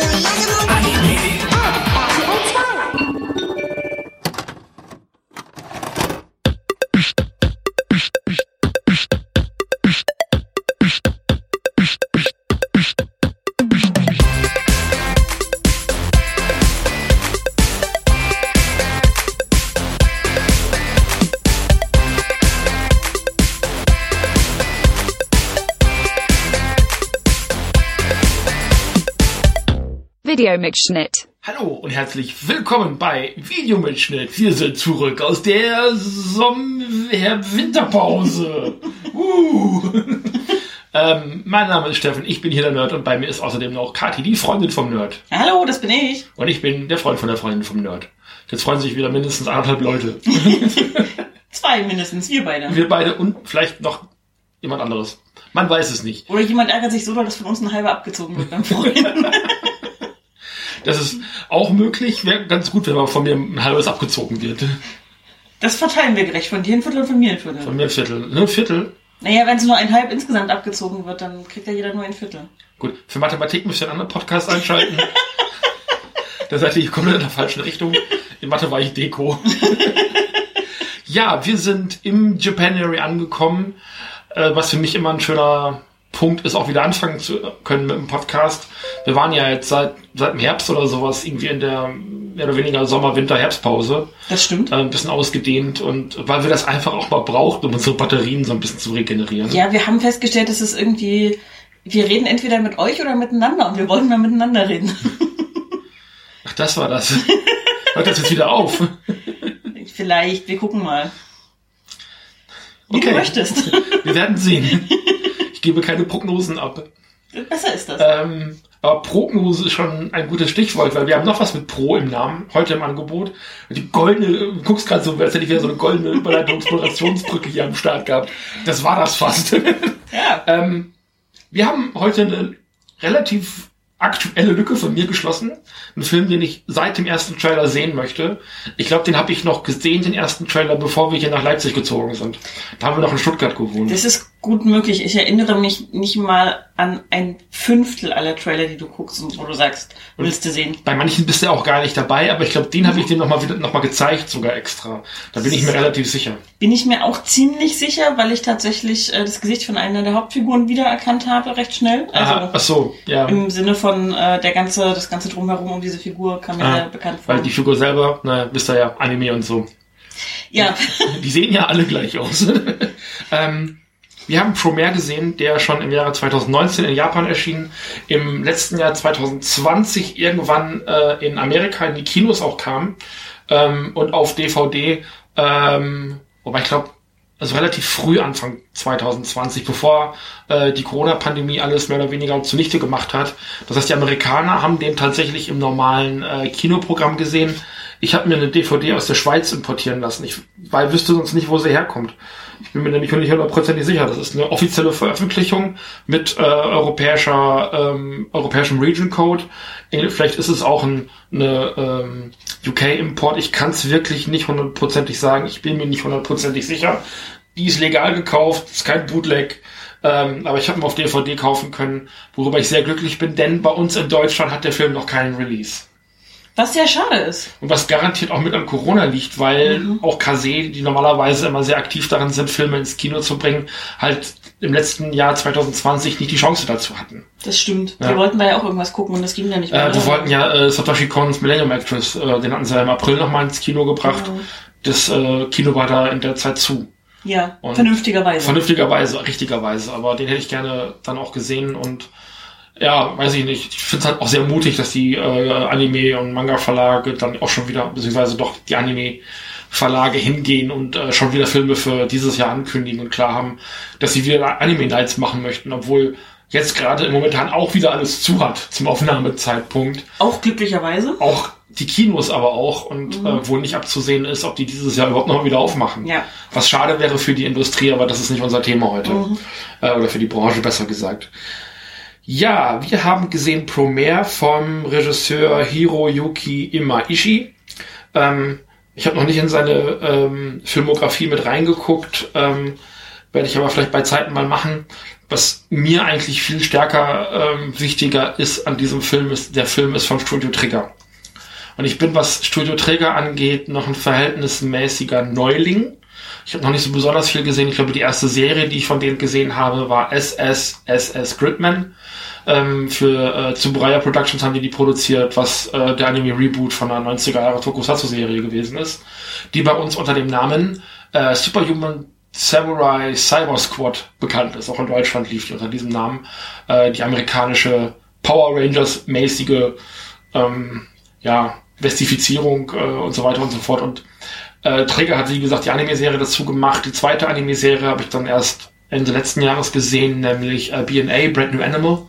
I need you. Videomitschnitt. Hallo und herzlich willkommen bei Videomitschnitt. Wir sind zurück aus der Sommer-Winterpause. uh. ähm, mein Name ist Steffen, ich bin hier der Nerd und bei mir ist außerdem noch Kati, die Freundin vom Nerd. Hallo, das bin ich. Und ich bin der Freund von der Freundin vom Nerd. Jetzt freuen sich wieder mindestens anderthalb Leute. Zwei mindestens, wir beide. Wir beide und vielleicht noch jemand anderes. Man weiß es nicht. Oder jemand ärgert sich so doll, dass von uns ein halber abgezogen wird beim Freund. Das ist auch möglich. Wäre ganz gut, wenn mal von mir ein halbes abgezogen wird. Das verteilen wir gerecht. Von dir ein Viertel und von mir ein Viertel. Von mir ein Viertel. Ne, ein Viertel. Naja, wenn es nur ein halb insgesamt abgezogen wird, dann kriegt ja jeder nur ein Viertel. Gut, für Mathematik müsst ihr einen anderen Podcast einschalten. da seid ihr komplett in der falschen Richtung. In Mathe war ich Deko. ja, wir sind im Japanuary angekommen, äh, was für mich immer ein schöner Punkt ist, auch wieder anfangen zu können mit dem Podcast. Wir waren ja jetzt seit, seit dem Herbst oder sowas irgendwie in der mehr oder weniger Sommer-Winter-Herbstpause. Das stimmt. Äh, ein bisschen ausgedehnt und weil wir das einfach auch mal brauchten, um unsere Batterien so ein bisschen zu regenerieren. Ja, wir haben festgestellt, dass es irgendwie, wir reden entweder mit euch oder miteinander und wir wollten mal miteinander reden. Ach, das war das. Hört das jetzt wieder auf? Vielleicht, wir gucken mal. Wie Okay. du möchtest. Wir werden sehen. Ich gebe keine Prognosen ab. Besser ist das. Ähm, aber Prognose ist schon ein gutes Stichwort, weil wir haben noch was mit Pro im Namen, heute im Angebot. Die goldene, du guckst gerade so, als hätte ich wieder so eine goldene Überleitungsmoderationsbrücke hier am Start gehabt. Das war das fast. ja. ähm, wir haben heute eine relativ aktuelle Lücke von mir geschlossen. Ein Film, den ich seit dem ersten Trailer sehen möchte. Ich glaube, den habe ich noch gesehen, den ersten Trailer, bevor wir hier nach Leipzig gezogen sind. Da haben wir noch in Stuttgart gewohnt. Das ist gut möglich. Ich erinnere mich nicht mal an ein Fünftel aller Trailer, die du guckst und wo du sagst, willst du sehen. Bei manchen bist du auch gar nicht dabei, aber ich glaube, den habe ich dir nochmal noch mal gezeigt, sogar extra. Da bin ich mir relativ sicher. Bin ich mir auch ziemlich sicher, weil ich tatsächlich äh, das Gesicht von einer der Hauptfiguren wiedererkannt habe, recht schnell. Also Ah, ach so, ja. im Sinne von äh, der ganze, das ganze drumherum um diese Figur kam mir Ah, sehr bekannt vor. Weil die Figur selber, na, wisst ihr ja, Anime und so. ja, Die sehen ja alle gleich aus. ähm, wir haben Promare gesehen, der schon im Jahre 2019 in Japan erschien, im letzten Jahr 2020 irgendwann äh, in Amerika in die Kinos auch kam ähm, und auf DVD, ähm, wobei ich glaube, also relativ früh Anfang 2020, bevor äh, die Corona-Pandemie alles mehr oder weniger zunichte gemacht hat. Das heißt, die Amerikaner haben den tatsächlich im normalen äh, Kinoprogramm gesehen. Ich habe mir eine DVD aus der Schweiz importieren lassen. Ich weil wüsste sonst nicht, wo sie herkommt. Ich bin mir nämlich nicht hundertprozentig sicher. Das ist eine offizielle Veröffentlichung mit äh, europäischer ähm, europäischem Region Code. Äh, Vielleicht ist es auch ein eine, ähm, UK-Import. Ich kann es wirklich nicht hundertprozentig sagen. Ich bin mir nicht hundertprozentig sicher. Die ist legal gekauft, ist kein Bootleg. Ähm, aber ich habe ihn auf DVD kaufen können, worüber ich sehr glücklich bin, denn bei uns in Deutschland hat der Film noch keinen Release. Was sehr schade ist. Und was garantiert auch mit an Corona liegt, weil auch Kase, die normalerweise immer sehr aktiv darin sind, Filme ins Kino zu bringen, halt im letzten Jahr 2020 nicht die Chance dazu hatten. Das stimmt. Ja. Wir wollten da ja auch irgendwas gucken und das ging ja nicht mehr. Äh, wir wollten ja äh, Satoshi Kons Millennium Actress, äh, den hatten sie ja im April nochmal ins Kino gebracht. Das äh, Kino war da in der Zeit zu. ja, Und- vernünftigerweise. Vernünftigerweise, richtigerweise. Aber den hätte ich gerne dann auch gesehen und ja, weiß ich nicht. Ich finde es halt auch sehr mutig, dass die äh, Anime- und Manga-Verlage dann auch schon wieder, beziehungsweise doch die Anime-Verlage hingehen und äh, schon wieder Filme für dieses Jahr ankündigen und klar haben, dass sie wieder Anime-Nights machen möchten, obwohl jetzt gerade im Momentan auch wieder alles zu hat zum Aufnahmezeitpunkt. Auch glücklicherweise. Auch die Kinos aber auch und Mhm. äh, wohl nicht abzusehen ist, ob die dieses Jahr überhaupt noch wieder aufmachen. Ja. Was schade wäre für die Industrie, aber das ist nicht unser Thema heute. Mhm. Äh, oder für die Branche besser gesagt. Ja, wir haben gesehen Promare vom Regisseur Hiroyuki Imaishi. Ähm, ich habe noch nicht in seine ähm, Filmografie mit reingeguckt, ähm, werde ich aber vielleicht bei Zeiten mal machen. Was mir eigentlich viel stärker ähm, wichtiger ist an diesem Film, ist, der Film ist vom Studio Trigger. Und ich bin, was Studio Trigger angeht, noch ein verhältnismäßiger Neuling. Ich habe noch nicht so besonders viel gesehen. Ich glaube, die erste Serie, die ich von denen gesehen habe, war SS SS Gridman. Ähm, für äh, Tsuburaya Productions haben die die produziert, was äh, der Anime-Reboot von einer 90er Jahre Tokusatsu-Serie gewesen ist. Die bei uns unter dem Namen äh, Superhuman Samurai Cyber Squad bekannt ist. Auch in Deutschland lief die unter diesem Namen. Äh, die amerikanische Power Rangers-mäßige ähm, ja, Vestifizierung äh, und so weiter und so fort. Und äh, Trigger hat, wie gesagt, die Anime-Serie dazu gemacht. Die zweite Anime-Serie habe ich dann erst Ende letzten Jahres gesehen, nämlich äh, B&A, Brand New Animal.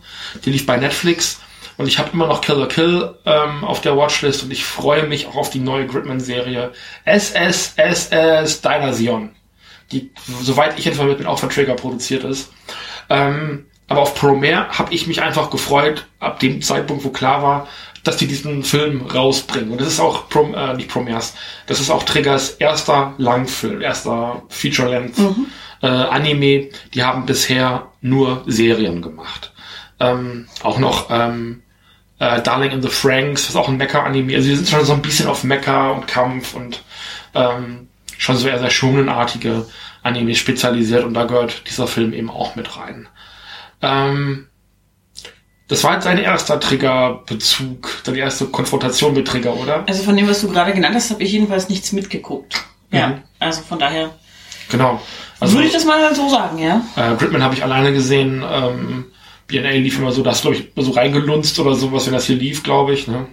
Die lief bei Netflix. Und ich habe immer noch Killer Kill ähm, auf der Watchlist und ich freue mich auch auf die neue Gridman-Serie SSSS Dynasion, die, soweit ich informiert bin, auch von Trigger produziert ist. Ähm, aber auf Promare habe ich mich einfach gefreut, ab dem Zeitpunkt, wo klar war, dass die diesen Film rausbringen. Und das ist auch, Prom, äh, nicht Promares, das ist auch Triggers erster Langfilm, erster Feature-Length äh, Anime. Die haben bisher nur Serien gemacht. Ähm, auch noch ähm, äh, Darling in the Franks, was auch ein Mecha-Anime. Also die sind schon so ein bisschen auf Mecha und Kampf und ähm, schon so eher sehr schonenartige Anime spezialisiert und da gehört dieser Film eben auch mit rein. Ähm, das war jetzt sein erster Trigger-Bezug, seine erste Konfrontation mit Trigger, oder? Also von dem, was du gerade genannt hast, habe ich jedenfalls nichts mitgeguckt. Ja, Mhm. also von daher Genau. Also würde ich das mal so sagen, ja. äh, Gridman habe ich alleine gesehen. Ähm, B&A lief immer so, das glaube ich so reingelunzt oder sowas, wenn das hier lief, glaube ich. Ne?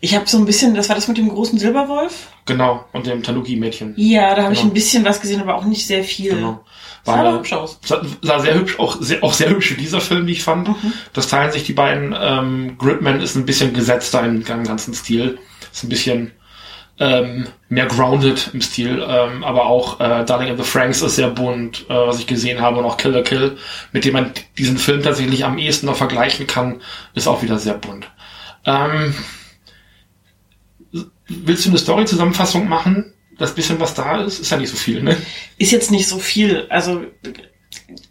Ich habe so ein bisschen, das war das mit dem großen Silberwolf? Genau. Und dem Tanuki-Mädchen. Ja, da habe ich Genau. ein bisschen was gesehen, aber auch nicht sehr viel. Genau. Sah eine- hübsch aus. sah, sah sehr hübsch, auch sehr, auch sehr hübsch dieser Film, wie ich fand. Das teilen sich die beiden. Ähm, Gridman ist ein bisschen gesetzter im, im ganzen Stil. Ist ein bisschen ähm, mehr grounded im Stil, ähm, aber auch äh, Darling in the Franks ist sehr bunt, äh, was ich gesehen habe, und auch Killer Kill, mit dem man diesen Film tatsächlich am ehesten noch vergleichen kann, ist auch wieder sehr bunt. Ähm, willst du eine Story-Zusammenfassung machen? Das bisschen, was da ist, ist ja nicht so viel, ne? Ist jetzt nicht so viel. Also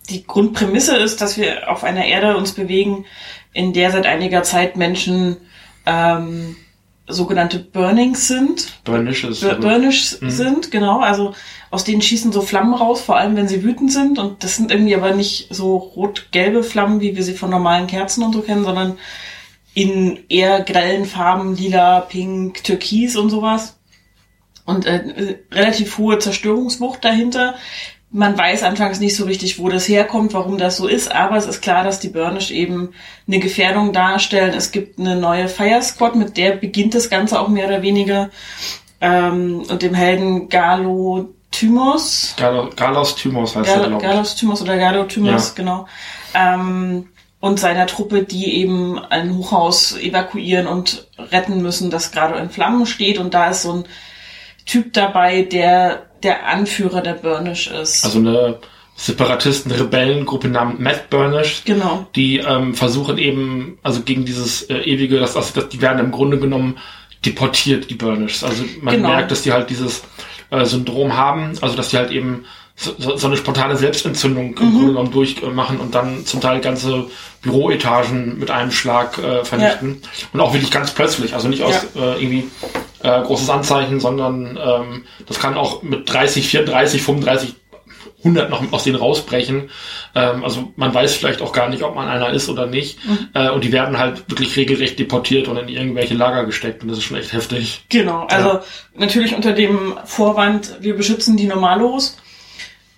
die Grundprämisse ist, dass wir auf einer Erde uns bewegen, in der seit einiger Zeit Menschen ähm, sogenannte Burnings sind. Burnish ist. Bur- Burnish sind, genau. Also aus denen schießen so Flammen raus, vor allem wenn sie wütend sind. Und das sind irgendwie aber nicht so rot-gelbe Flammen, wie wir sie von normalen Kerzen und so kennen, sondern in eher grellen Farben, lila, pink, türkis und sowas. Und äh, relativ hohe Zerstörungswucht dahinter. Man weiß anfangs nicht so richtig, wo das herkommt, warum das so ist, aber es ist klar, dass die Burnish eben eine Gefährdung darstellen. Es gibt eine neue Fire Squad, mit der beginnt das Ganze auch mehr oder weniger. Ähm, und dem Helden Galo Thymos. Gal Galos Thymos heißt er, Gal glaube ich. Galos Thymos oder Galo Thymos, Ja. genau. Ähm, und seiner Truppe, die eben ein Hochhaus evakuieren und retten müssen, das gerade in Flammen steht. Und da ist so ein Typ dabei, der der Anführer der Burnish ist. Also eine Separatisten-Rebellengruppe namens Matt Burnish, genau. die ähm, versuchen eben, also gegen dieses äh, ewige, das, das, das, die werden im Grunde genommen deportiert, die Burnishs. Also man Genau. merkt, dass die halt dieses äh, Syndrom haben, also dass die halt eben so, so eine spontane Selbstentzündung im Grunde genommen durchmachen und dann zum Teil ganze Büroetagen mit einem Schlag äh, vernichten. Und auch wirklich ganz plötzlich, also nicht aus äh, irgendwie äh, großes Anzeichen, sondern ähm, das kann auch mit 30, 34, 35 100 noch aus denen rausbrechen. Ähm, also man weiß vielleicht auch gar nicht, ob man einer ist oder nicht. Äh, und die werden halt wirklich regelrecht deportiert und in irgendwelche Lager gesteckt. Und das ist schon echt heftig. Genau, also natürlich unter dem Vorwand, wir beschützen die Normalos.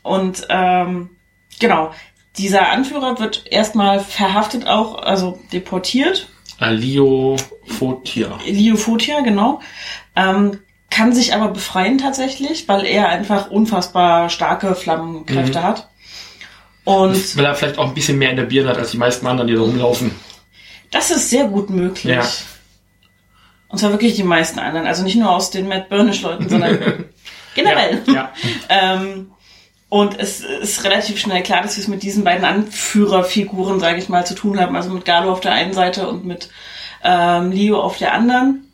Und ähm, genau, dieser Anführer wird erstmal verhaftet auch, also deportiert. Alio Fotia. Leo Fotia, genau. Ähm, kann sich aber befreien tatsächlich, weil er einfach unfassbar starke Flammenkräfte hat. Und Weil er vielleicht auch ein bisschen mehr in der Birne hat als die meisten anderen, die da rumlaufen. das ist sehr gut möglich. Ja. Und zwar wirklich die meisten anderen. Also nicht nur aus den Matt Burnish-Leuten, sondern generell. Ja, ja. Ähm, und es ist relativ schnell klar, dass wir es mit diesen beiden Anführerfiguren, sage ich mal, zu tun haben. Also mit Galo auf der einen Seite und mit ähm, Leo auf der anderen.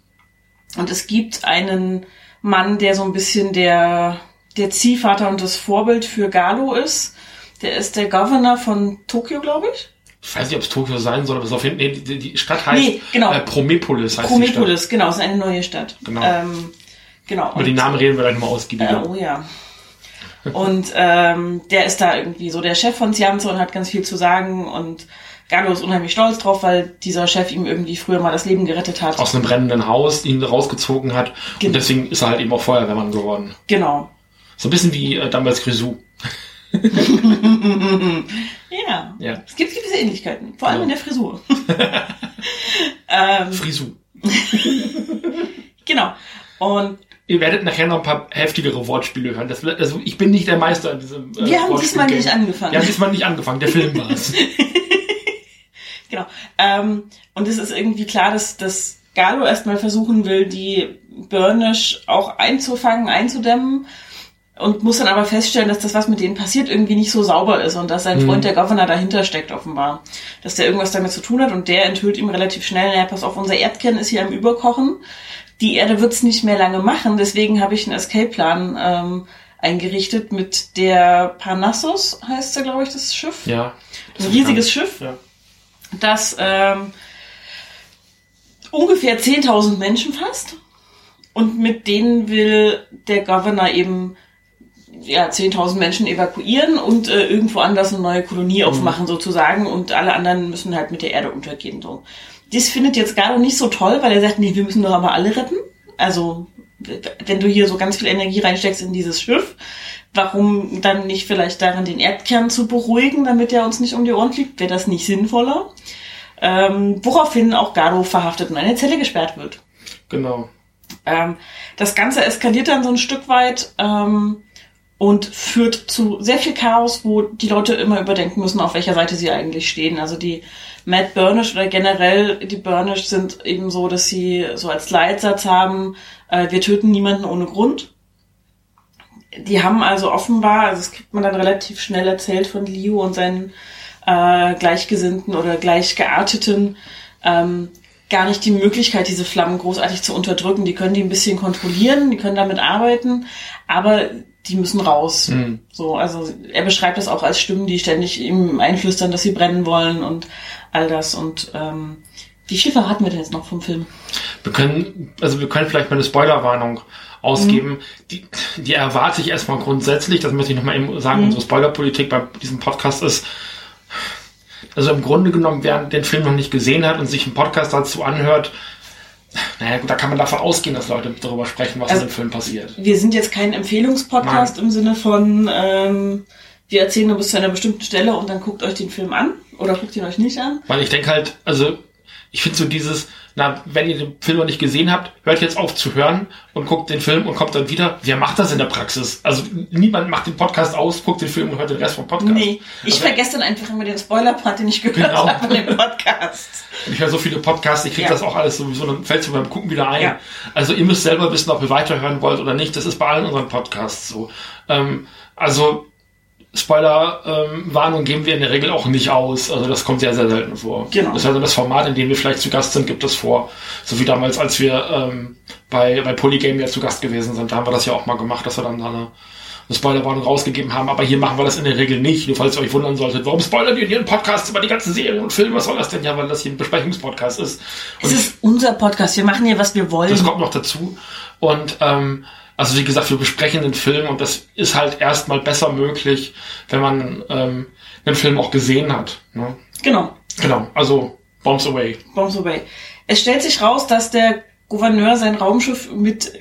Und es gibt einen Mann, der so ein bisschen der, der Ziehvater und das Vorbild für Galo ist. Der ist der Governor von Tokio, glaube ich. Ich weiß nicht, ob es Tokio sein soll, aber es ist auf jeden Fall, nee, die, die Stadt heißt Nee, genau. äh, Promepolis heißt Promepolis, genau, ist eine neue Stadt. Genau. Ähm, genau. die Stadt. Über die Namen reden wir gleich nochmal ausgiebiger. Äh, oh ja. Und ähm, der ist da irgendwie so der Chef von Cianzo und hat ganz viel zu sagen und Gallo ist unheimlich stolz drauf, weil dieser Chef ihm irgendwie früher mal das Leben gerettet hat. Aus einem brennenden Haus ihn rausgezogen hat. Genau. Und deswegen ist er halt eben auch Feuerwehrmann geworden. Genau. So ein bisschen wie äh, damals Grisou. Ja. Ja. Es gibt gewisse Ähnlichkeiten, vor allem Ja. in der Frisur. ähm, Frisou. genau. Und Ihr werdet nachher noch ein paar heftigere Wortspiele hören. Das, also ich bin nicht der Meister in diesem äh, wir haben diesmal nicht angefangen. Wir haben diesmal nicht angefangen. Der Film war es. Genau. Ähm, und es ist irgendwie klar, dass, dass Galo erstmal versuchen will, die Burnish auch einzufangen, einzudämmen und muss dann aber feststellen, dass das, was mit denen passiert, irgendwie nicht so sauber ist und dass sein Freund der Governor dahinter steckt offenbar. Dass der irgendwas damit zu tun hat und der enthüllt ihm relativ schnell, naja, pass auf, unser Erdkern ist hier am Überkochen. Die Erde wird's nicht mehr lange machen, deswegen habe ich einen Escape-Plan ähm, eingerichtet mit der Parnassus, heißt ja, glaube ich, das Schiff. Ja. Das Ein riesiges. Schiff, Ja. das ähm, ungefähr 10.000 Menschen fasst. Und mit denen will der Governor eben ja, 10.000 Menschen evakuieren und äh, irgendwo anders eine neue Kolonie aufmachen sozusagen und alle anderen müssen halt mit der Erde untergehen. So. Das findet jetzt Galo nicht so toll, weil er sagt, nee, wir müssen doch aber alle retten. Also wenn du hier so ganz viel Energie reinsteckst in dieses Schiff, warum dann nicht vielleicht daran den Erdkern zu beruhigen, damit er uns nicht um die Ohren fliegt? Wäre das nicht sinnvoller? Ähm, woraufhin auch Garo verhaftet und in eine Zelle gesperrt wird. Genau. Ähm, das Ganze eskaliert dann so ein Stück weit ähm, und führt zu sehr viel Chaos, wo die Leute immer überdenken müssen, auf welcher Seite sie eigentlich stehen. Also die Matt Burnish oder generell die Burnish sind eben so, dass sie so als Leitsatz haben, äh, wir töten niemanden ohne Grund. Die haben also offenbar, also das kriegt man dann relativ schnell erzählt von Liu und seinen äh, Gleichgesinnten oder Gleichgearteten, ähm, gar nicht die Möglichkeit, diese Flammen großartig zu unterdrücken. Die können die ein bisschen kontrollieren, die können damit arbeiten, aber die müssen raus. Mhm. So, also er beschreibt das auch als Stimmen, die ständig ihm einflüstern, dass sie brennen wollen und all das. Und ähm, wie viel verraten wir denn jetzt noch vom Film? Wir können, also wir können vielleicht mal eine Spoilerwarnung ausgeben. Die, die erwarte ich erstmal grundsätzlich, das möchte ich nochmal eben sagen, unsere Spoilerpolitik bei diesem Podcast ist, also im Grunde genommen, wer den Film noch nicht gesehen hat und sich einen Podcast dazu anhört, naja, gut, da kann man davon ausgehen, dass Leute darüber sprechen, was Also- in dem Film passiert. Wir sind jetzt kein Empfehlungspodcast im Sinne von, ähm, wir erzählen nur bis zu einer bestimmten Stelle und dann guckt euch den Film an oder guckt ihn euch nicht an. Weil ich denke halt, also ich finde so dieses, na, wenn ihr den Film noch nicht gesehen habt, hört jetzt auf zu hören und guckt den Film und kommt dann wieder. Wer macht das in der Praxis? Also niemand macht den Podcast aus, guckt den Film und hört den Rest vom Podcast. Nee, ich Also, vergesse dann einfach immer den Spoiler-Part, den ich gehört Genau. habe von dem Podcast. Ich höre so viele Podcasts, ich kriege Ja. das auch alles sowieso, dann fällt es beim Gucken wieder ein. Ja. Also ihr müsst selber wissen, ob ihr weiterhören wollt oder nicht. Das ist bei allen unseren Podcasts so. Ähm, also Spoiler-Warnung geben wir in der Regel auch nicht aus. Also das kommt sehr, sehr selten vor. Genau. Das ist also das Format, in dem wir vielleicht zu Gast sind, gibt es vor. So wie damals, als wir ähm, bei, bei Polygame ja zu Gast gewesen sind. Da haben wir das ja auch mal gemacht, dass wir dann da eine, eine Spoilerwarnung rausgegeben haben. Aber hier machen wir das in der Regel nicht. Nur falls ihr euch wundern solltet, warum spoilern wir in ihren Podcasts über die ganzen Serien und Filme? Was soll das denn? Ja, weil das hier ein Besprechungspodcast ist. Es Und ist unser Podcast, wir machen hier, was wir wollen. das kommt noch dazu. Und ähm, also wie gesagt, wir besprechen den Film und das ist halt erstmal besser möglich, wenn man ähm, den Film auch gesehen hat. Ne? Genau, Genau, also Bombs Away. Bombs Away. Es stellt sich raus, dass der Gouverneur sein Raumschiff mit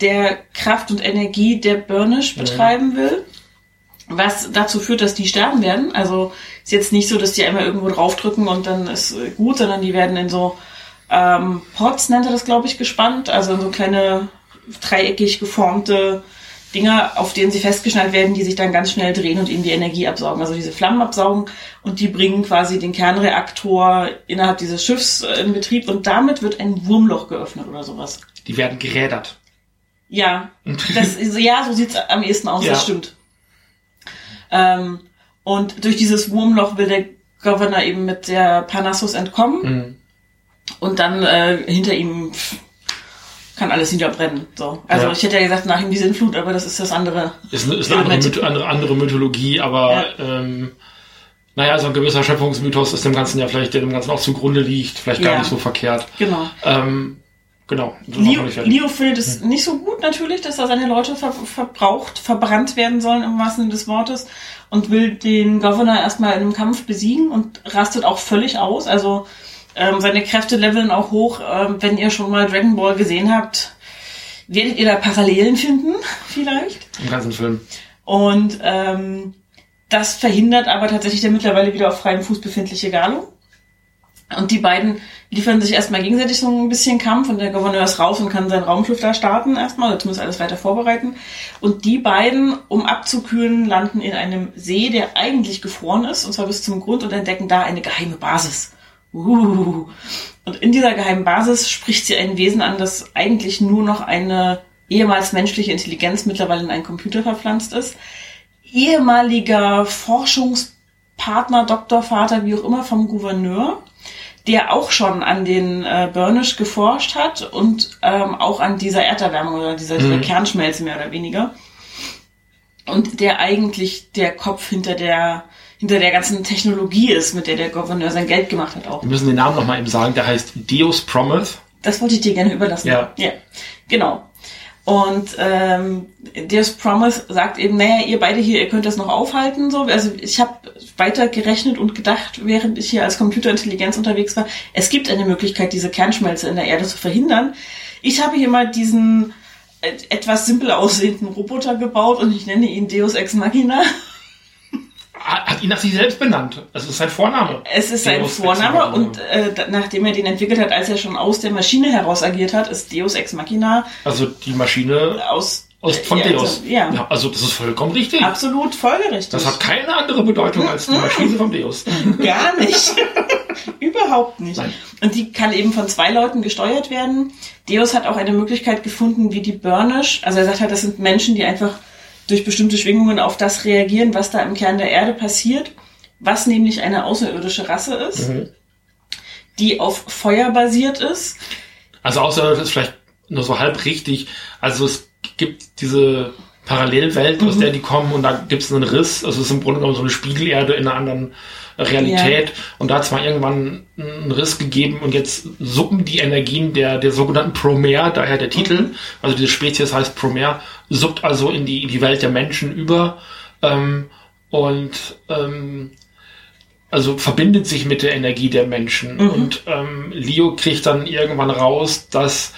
der Kraft und Energie der Burnish betreiben will. Was dazu führt, dass die sterben werden. Also ist jetzt nicht so, dass die einmal irgendwo draufdrücken und dann ist äh, gut, sondern die werden in so ähm, Pots, nennt er das, glaube ich, gespannt. Also in so kleine dreieckig geformte Dinger, auf denen sie festgeschnallt werden, die sich dann ganz schnell drehen und ihnen die Energie absaugen. Also diese Flammen absaugen und die bringen quasi den Kernreaktor innerhalb dieses Schiffs äh, in Betrieb und damit wird ein Wurmloch geöffnet oder sowas. Die werden gerädert. Ja, das ist, ja, so sieht's am ehesten aus, Ja. das stimmt. Ähm, und durch dieses Wurmloch will der Governor eben mit der Parnassus entkommen Mhm. und dann äh, hinter ihm kann alles niederbrennen. So. Also Ja. ich hätte ja gesagt, nach ihm die Sintflut, aber das ist das andere. Ist, eine- ist eine andere. Myth andere, andere Mythologie, aber ähm, naja, so ein gewisser Schöpfungsmythos ist dem Ganzen ja vielleicht, der dem Ganzen auch zugrunde liegt, vielleicht gar Ja. nicht so verkehrt. Genau. Ähm, genau. Leo. Leo findet es nicht so gut natürlich, dass da seine Leute ver verbraucht, verbrannt werden sollen im wahrsten Sinne des Wortes und will den Governor erstmal in einem Kampf besiegen und rastet auch völlig aus. Also ähm, seine Kräfte leveln auch hoch. Ähm, wenn ihr schon mal Dragon Ball gesehen habt, werdet ihr da Parallelen finden, vielleicht. Im ganzen Film. Und ähm, das verhindert aber tatsächlich der mittlerweile wieder auf freiem Fuß befindliche Galo. Und die beiden liefern sich erstmal gegenseitig so ein bisschen Kampf und der Gouverneur ist raus und kann seinen Raumschiff da starten erstmal, oder zumindest alles weiter vorbereiten. Und die beiden, um abzukühlen, landen in einem See, der eigentlich gefroren ist, und zwar bis zum Grund und entdecken da eine geheime Basis. Uh. Und in dieser geheimen Basis spricht sie ein Wesen an, das eigentlich nur noch eine ehemals menschliche Intelligenz mittlerweile in einen Computer verpflanzt ist. Ehemaliger Forschungspartner, Doktorvater, wie auch immer vom Gouverneur, der auch schon an den äh, Burnish geforscht hat und ähm, auch an dieser Erderwärmung oder dieser, dieser Kernschmelze mehr oder weniger. Und der eigentlich der Kopf hinter der hinter der ganzen Technologie ist, mit der der Gouverneur sein Geld gemacht hat auch. Wir müssen den Namen nochmal eben sagen, der heißt Deus Promise. Das wollte ich dir gerne überlassen. Ja. Ja, genau. Und ähm, Deus Promise sagt eben, naja, ihr beide hier, ihr könnt das noch aufhalten. So, also ich habe weiter gerechnet und gedacht, während ich hier als Computerintelligenz unterwegs war, es gibt eine Möglichkeit, diese Kernschmelze in der Erde zu verhindern. Ich habe hier mal diesen äh, etwas simpel aussehenden Roboter gebaut und ich nenne ihn Deus Ex Machina. Hat ihn nach sich selbst benannt. Das ist sein Vorname. Es ist sein Vorname und äh, nachdem er den entwickelt hat, als er schon aus der Maschine heraus agiert hat, ist Deus Ex Machina Also die Maschine aus, aus, von ja, Deus. Ja, Also das ist vollkommen richtig. absolut folgerichtig. Das hat keine andere Bedeutung als die Maschine vom Deus. Gar nicht. Überhaupt nicht. Nein. Und die kann eben von zwei Leuten gesteuert werden. Deus hat auch eine Möglichkeit gefunden, wie die Burnish. Also er sagt halt, das sind Menschen, die einfach durch bestimmte Schwingungen auf das reagieren, was da im Kern der Erde passiert, was nämlich eine außerirdische Rasse ist, Mhm. die auf Feuer basiert ist. Also außer das ist vielleicht nur so halb richtig. Also es gibt diese Parallelwelt, Mhm. aus der die kommen und da gibt es einen Riss. Also es ist im Grunde genommen so eine Spiegelerde in einer anderen Realität. Und da hat es mal irgendwann einen Riss gegeben und jetzt suppen die Energien der, der sogenannten Promare, daher der Titel, also diese Spezies heißt Promare, suppt also in die, in die Welt der Menschen über ähm, und ähm, also verbindet sich mit der Energie der Menschen. Und ähm, Leo kriegt dann irgendwann raus, dass,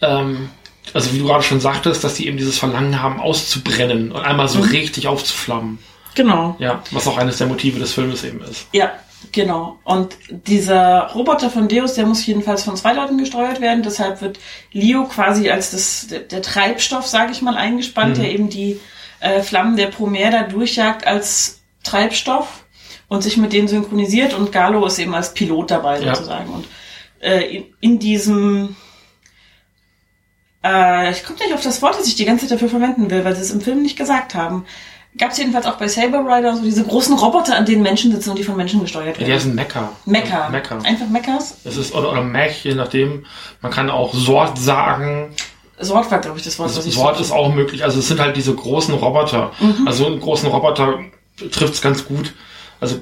ähm, also wie du gerade schon sagtest, dass die eben dieses Verlangen haben, auszubrennen und einmal so richtig aufzuflammen. Genau. Ja, was auch eines der Motive des Filmes eben ist. Ja, genau. Und dieser Roboter von Deus, der muss jedenfalls von zwei Leuten gesteuert werden. Deshalb wird Leo quasi als das, der, der Treibstoff, sage ich mal, eingespannt, der eben die äh, Flammen der Promare da durchjagt als Treibstoff und sich mit denen synchronisiert. Und Galo ist eben als Pilot dabei Ja. sozusagen. Und äh, in, in diesem äh, ich komme nicht auf das Wort, das ich die ganze Zeit dafür verwenden will, weil sie es im Film nicht gesagt haben. Gab es jedenfalls auch bei Saber Rider so diese großen Roboter, an denen Menschen sitzen und die von Menschen gesteuert Ja, werden. der ist ein Mecha. Mecha. Mecha. Einfach Mechas. Es ist, oder, oder Mech, je nachdem. Man kann auch Sort sagen. Sort war, glaube ich, das Wort, was ich Sort ist auch möglich. Also es sind halt diese großen Roboter. Also einen großen Roboter trifft es ganz gut. Also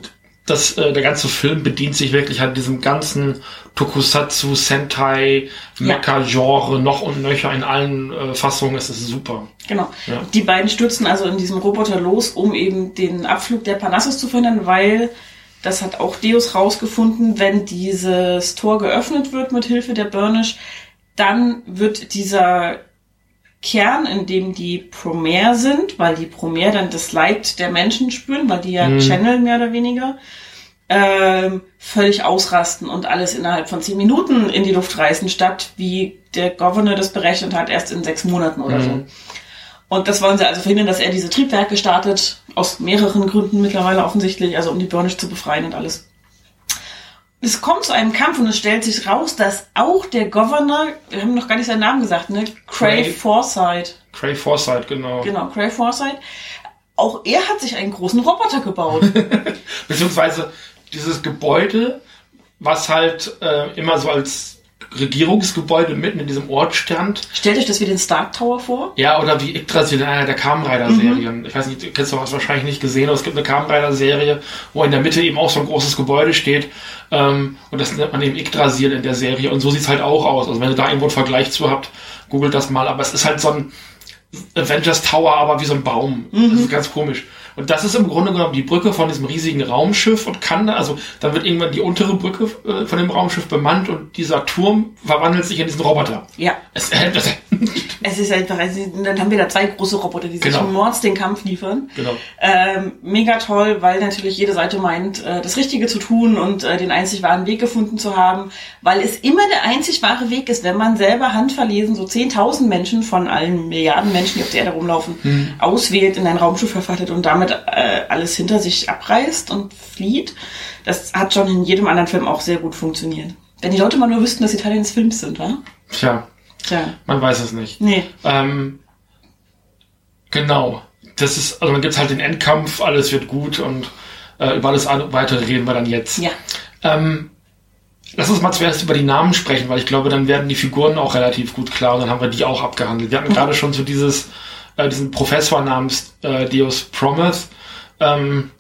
das, äh, der ganze Film bedient sich wirklich halt diesem ganzen Tokusatsu, Sentai, Mecha-Genre noch und nöcher in allen äh, Fassungen. Es ist super. Genau. Ja. Die beiden stürzen also in diesem Roboter los, um eben den Abflug der Parnassus zu verhindern, weil das hat auch Deus rausgefunden, wenn dieses Tor geöffnet wird mit Hilfe der Burnish, dann wird dieser Kern, in dem die Promare sind, weil die Promare dann das Leid der Menschen spüren, weil die ja channeln mehr oder weniger, ähm, völlig ausrasten und alles innerhalb von zehn Minuten in die Luft reißen, statt wie der Governor das berechnet hat, erst in sechs Monaten oder so. Und das wollen sie also verhindern, dass er diese Triebwerke startet, aus mehreren Gründen mittlerweile offensichtlich, also um die Burnish zu befreien und alles. Es kommt zu einem Kampf und es stellt sich raus, dass auch der Governor, wir haben noch gar nicht seinen Namen gesagt, ne? Cray Cray. Forsyth. Cray Forsyth, genau. Genau, Cray Forsyth. Auch er hat sich einen großen Roboter gebaut. Beziehungsweise dieses Gebäude, was halt äh, immer so als Regierungsgebäude mitten in diesem Ort stand. Stellt euch das wie den Stark Tower vor. Ja, oder wie Yggdrasil in einer der Kamen Rider Serien. Ich weiß nicht, du kennst du hast wahrscheinlich nicht gesehen, aber es gibt eine Kamen Rider Serie, wo in der Mitte eben auch so ein großes Gebäude steht. Ähm, und das nennt man eben Yggdrasil in der Serie. Und so sieht's halt auch aus. Also wenn ihr da irgendwo einen Vergleich zu habt, googelt das mal. Aber es ist halt so ein Avengers Tower, aber wie so ein Baum. Das ist ganz komisch. Und das ist im Grunde genommen die Brücke von diesem riesigen Raumschiff und kann da, also dann wird irgendwann die untere Brücke äh, von dem Raumschiff bemannt und dieser Turm verwandelt sich in diesen Roboter. Ja. Es, äh, das, Es ist einfach, also, dann haben wir da zwei große Roboter, die sich Genau. mords den Kampf liefern. genau. Ähm, mega toll, weil natürlich jede Seite meint, äh, das Richtige zu tun und äh, den einzig wahren Weg gefunden zu haben, weil es immer der einzig wahre Weg ist, wenn man selber handverlesen so 10.000 Menschen von allen Milliarden Menschen, die auf der Erde rumlaufen, auswählt, in ein Raumschiff verfattet und damit äh, alles hinter sich abreißt und flieht. Das hat schon in jedem anderen Film auch sehr gut funktioniert. Wenn die Leute mal nur wüssten, dass sie Teil des Films sind, wa? Tja, Tja. man weiß es nicht. Nee. Ähm, genau. Das ist, also dann gibt's halt den Endkampf, alles wird gut und äh, über alles weitere reden wir dann jetzt. Ja. Ähm, lass uns mal zuerst über die Namen sprechen, weil ich glaube, dann werden die Figuren auch relativ gut klar und dann haben wir die auch abgehandelt. Wir hatten gerade schon so dieses, äh, diesen Professor namens äh, Deus Promise. Ähm,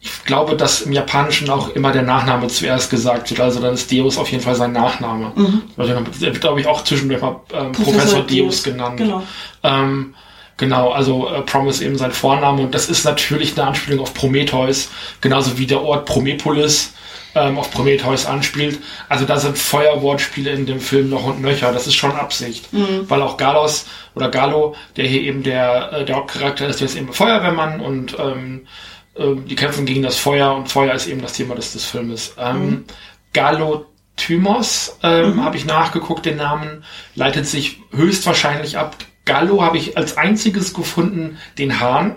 ich glaube, dass im Japanischen auch immer der Nachname zuerst gesagt wird. Also dann ist Deus auf jeden Fall sein Nachname. Also dann wird, glaube ich, auch zwischendurch mal ähm, Professor, Deus, genannt. Genau. Ähm, genau, also äh, Promise eben sein Vorname und das ist natürlich eine Anspielung auf Prometheus, genauso wie der Ort Promepolis ähm, auf Prometheus anspielt. Also da sind Feuerwortspiele in dem Film noch und nöcher, das ist schon Absicht. Weil auch Galos oder Galo, der hier eben der, äh, der Hauptcharakter ist, der ist eben Feuerwehrmann und ähm, äh, die kämpfen gegen das Feuer und Feuer ist eben das Thema des, des Filmes. Ähm, Galo Thymos ähm, habe ich nachgeguckt, den Namen, leitet sich höchstwahrscheinlich ab. Gallo habe ich als einziges gefunden den Hahn,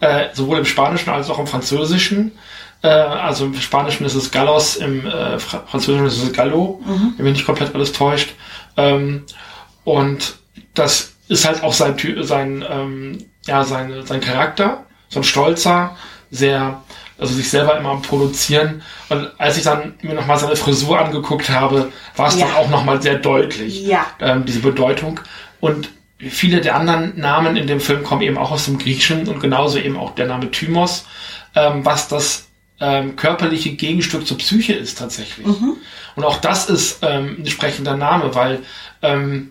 äh, sowohl im Spanischen als auch im Französischen. Äh, also im Spanischen ist es Gallos, im äh, Fra Französischen ist es Gallo, wenn mich nicht komplett alles täuscht. Ähm, und das ist halt auch sein, sein, ähm, ja, sein, sein Charakter, so ein stolzer, sehr, also sich selber immer am Produzieren. Und als ich dann mir nochmal seine Frisur angeguckt habe, war es Ja. dann auch nochmal sehr deutlich, Ja. ähm, diese Bedeutung. Und viele der anderen Namen in dem Film kommen eben auch aus dem Griechischen und genauso eben auch der Name Thymos, ähm, was das ähm, körperliche Gegenstück zur Psyche ist tatsächlich. Und auch das ist ähm, ein sprechender Name, weil ähm,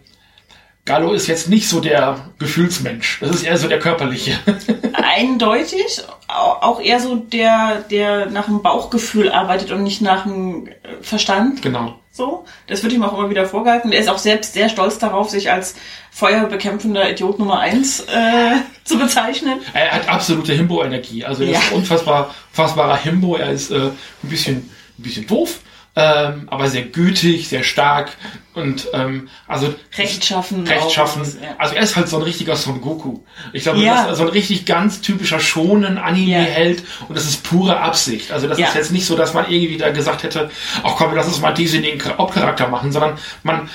Gallo ist jetzt nicht so der Gefühlsmensch. Das ist eher so der körperliche. eindeutig, au- auch eher so der, der nach dem Bauchgefühl arbeitet und nicht nach dem äh, Verstand. genau. So, das wird ihm auch immer wieder vorgehalten. Er ist auch selbst sehr stolz darauf, sich als feuerbekämpfender Idiot Nummer eins äh, zu bezeichnen. Er hat absolute Himbo-Energie. Also er Ja. ist ein unfassbar, unfassbarer Himbo. Er ist äh, ein bisschen, ein bisschen doof, ähm, aber sehr gütig, sehr stark und ähm, also Rechtschaffen. rechtschaffen. auch, ja. Also er ist halt so ein richtiger Son Goku. Ich glaube, Ja. das ist so ein richtig ganz typischer schonen Anime-Held und das ist pure Absicht. Also das Ja. ist jetzt nicht so, dass man irgendwie da gesagt hätte, ach komm, lass uns mal diesen den Hauptcharakter machen, sondern man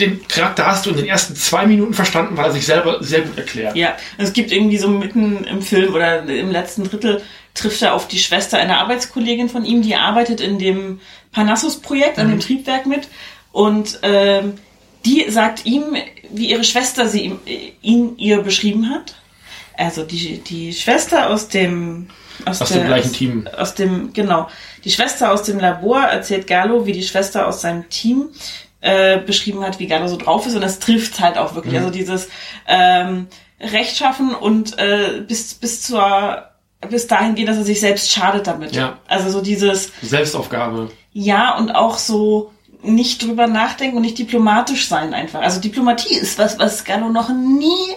den Charakter hast du in den ersten zwei Minuten verstanden, weil er sich selber sehr gut erklärt. Ja, es gibt irgendwie so mitten im Film oder im letzten Drittel trifft er auf die Schwester einer Arbeitskollegin von ihm, die arbeitet in dem Parnassus-Projekt, an dem Triebwerk mit. Und ähm, die sagt ihm, wie ihre Schwester sie ihm, äh, ihn ihr beschrieben hat. Also die, die Schwester aus dem aus, Aus dem gleichen Team. Aus dem, genau. Die Schwester aus dem Labor erzählt Gallo, wie die Schwester aus seinem Team äh, beschrieben hat, wie Gallo so drauf ist. Und das trifft halt auch wirklich. Also dieses ähm, Rechtschaffen und äh, bis, bis zur bis dahin gehen, dass er sich selbst schadet damit. Ja. Also so dieses Selbstaufgabe. Ja und auch so nicht drüber nachdenken und nicht diplomatisch sein einfach. Also Diplomatie ist was, was Gallo noch nie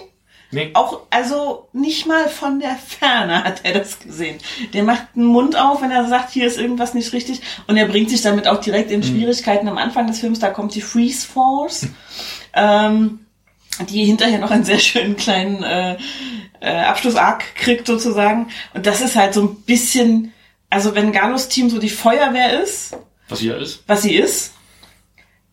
Nee. auch, also nicht mal von der Ferne hat er das gesehen. Der macht den Mund auf, wenn er sagt, hier ist irgendwas nicht richtig. Und er bringt sich damit auch direkt in Schwierigkeiten am Anfang des Films. Da kommt die Freeze Force. ähm, die hinterher noch einen sehr schönen kleinen äh, äh, Abschlussarg kriegt sozusagen. Und das ist halt so ein bisschen, also wenn Galos Team so die Feuerwehr ist, Was hier ist. was sie ist,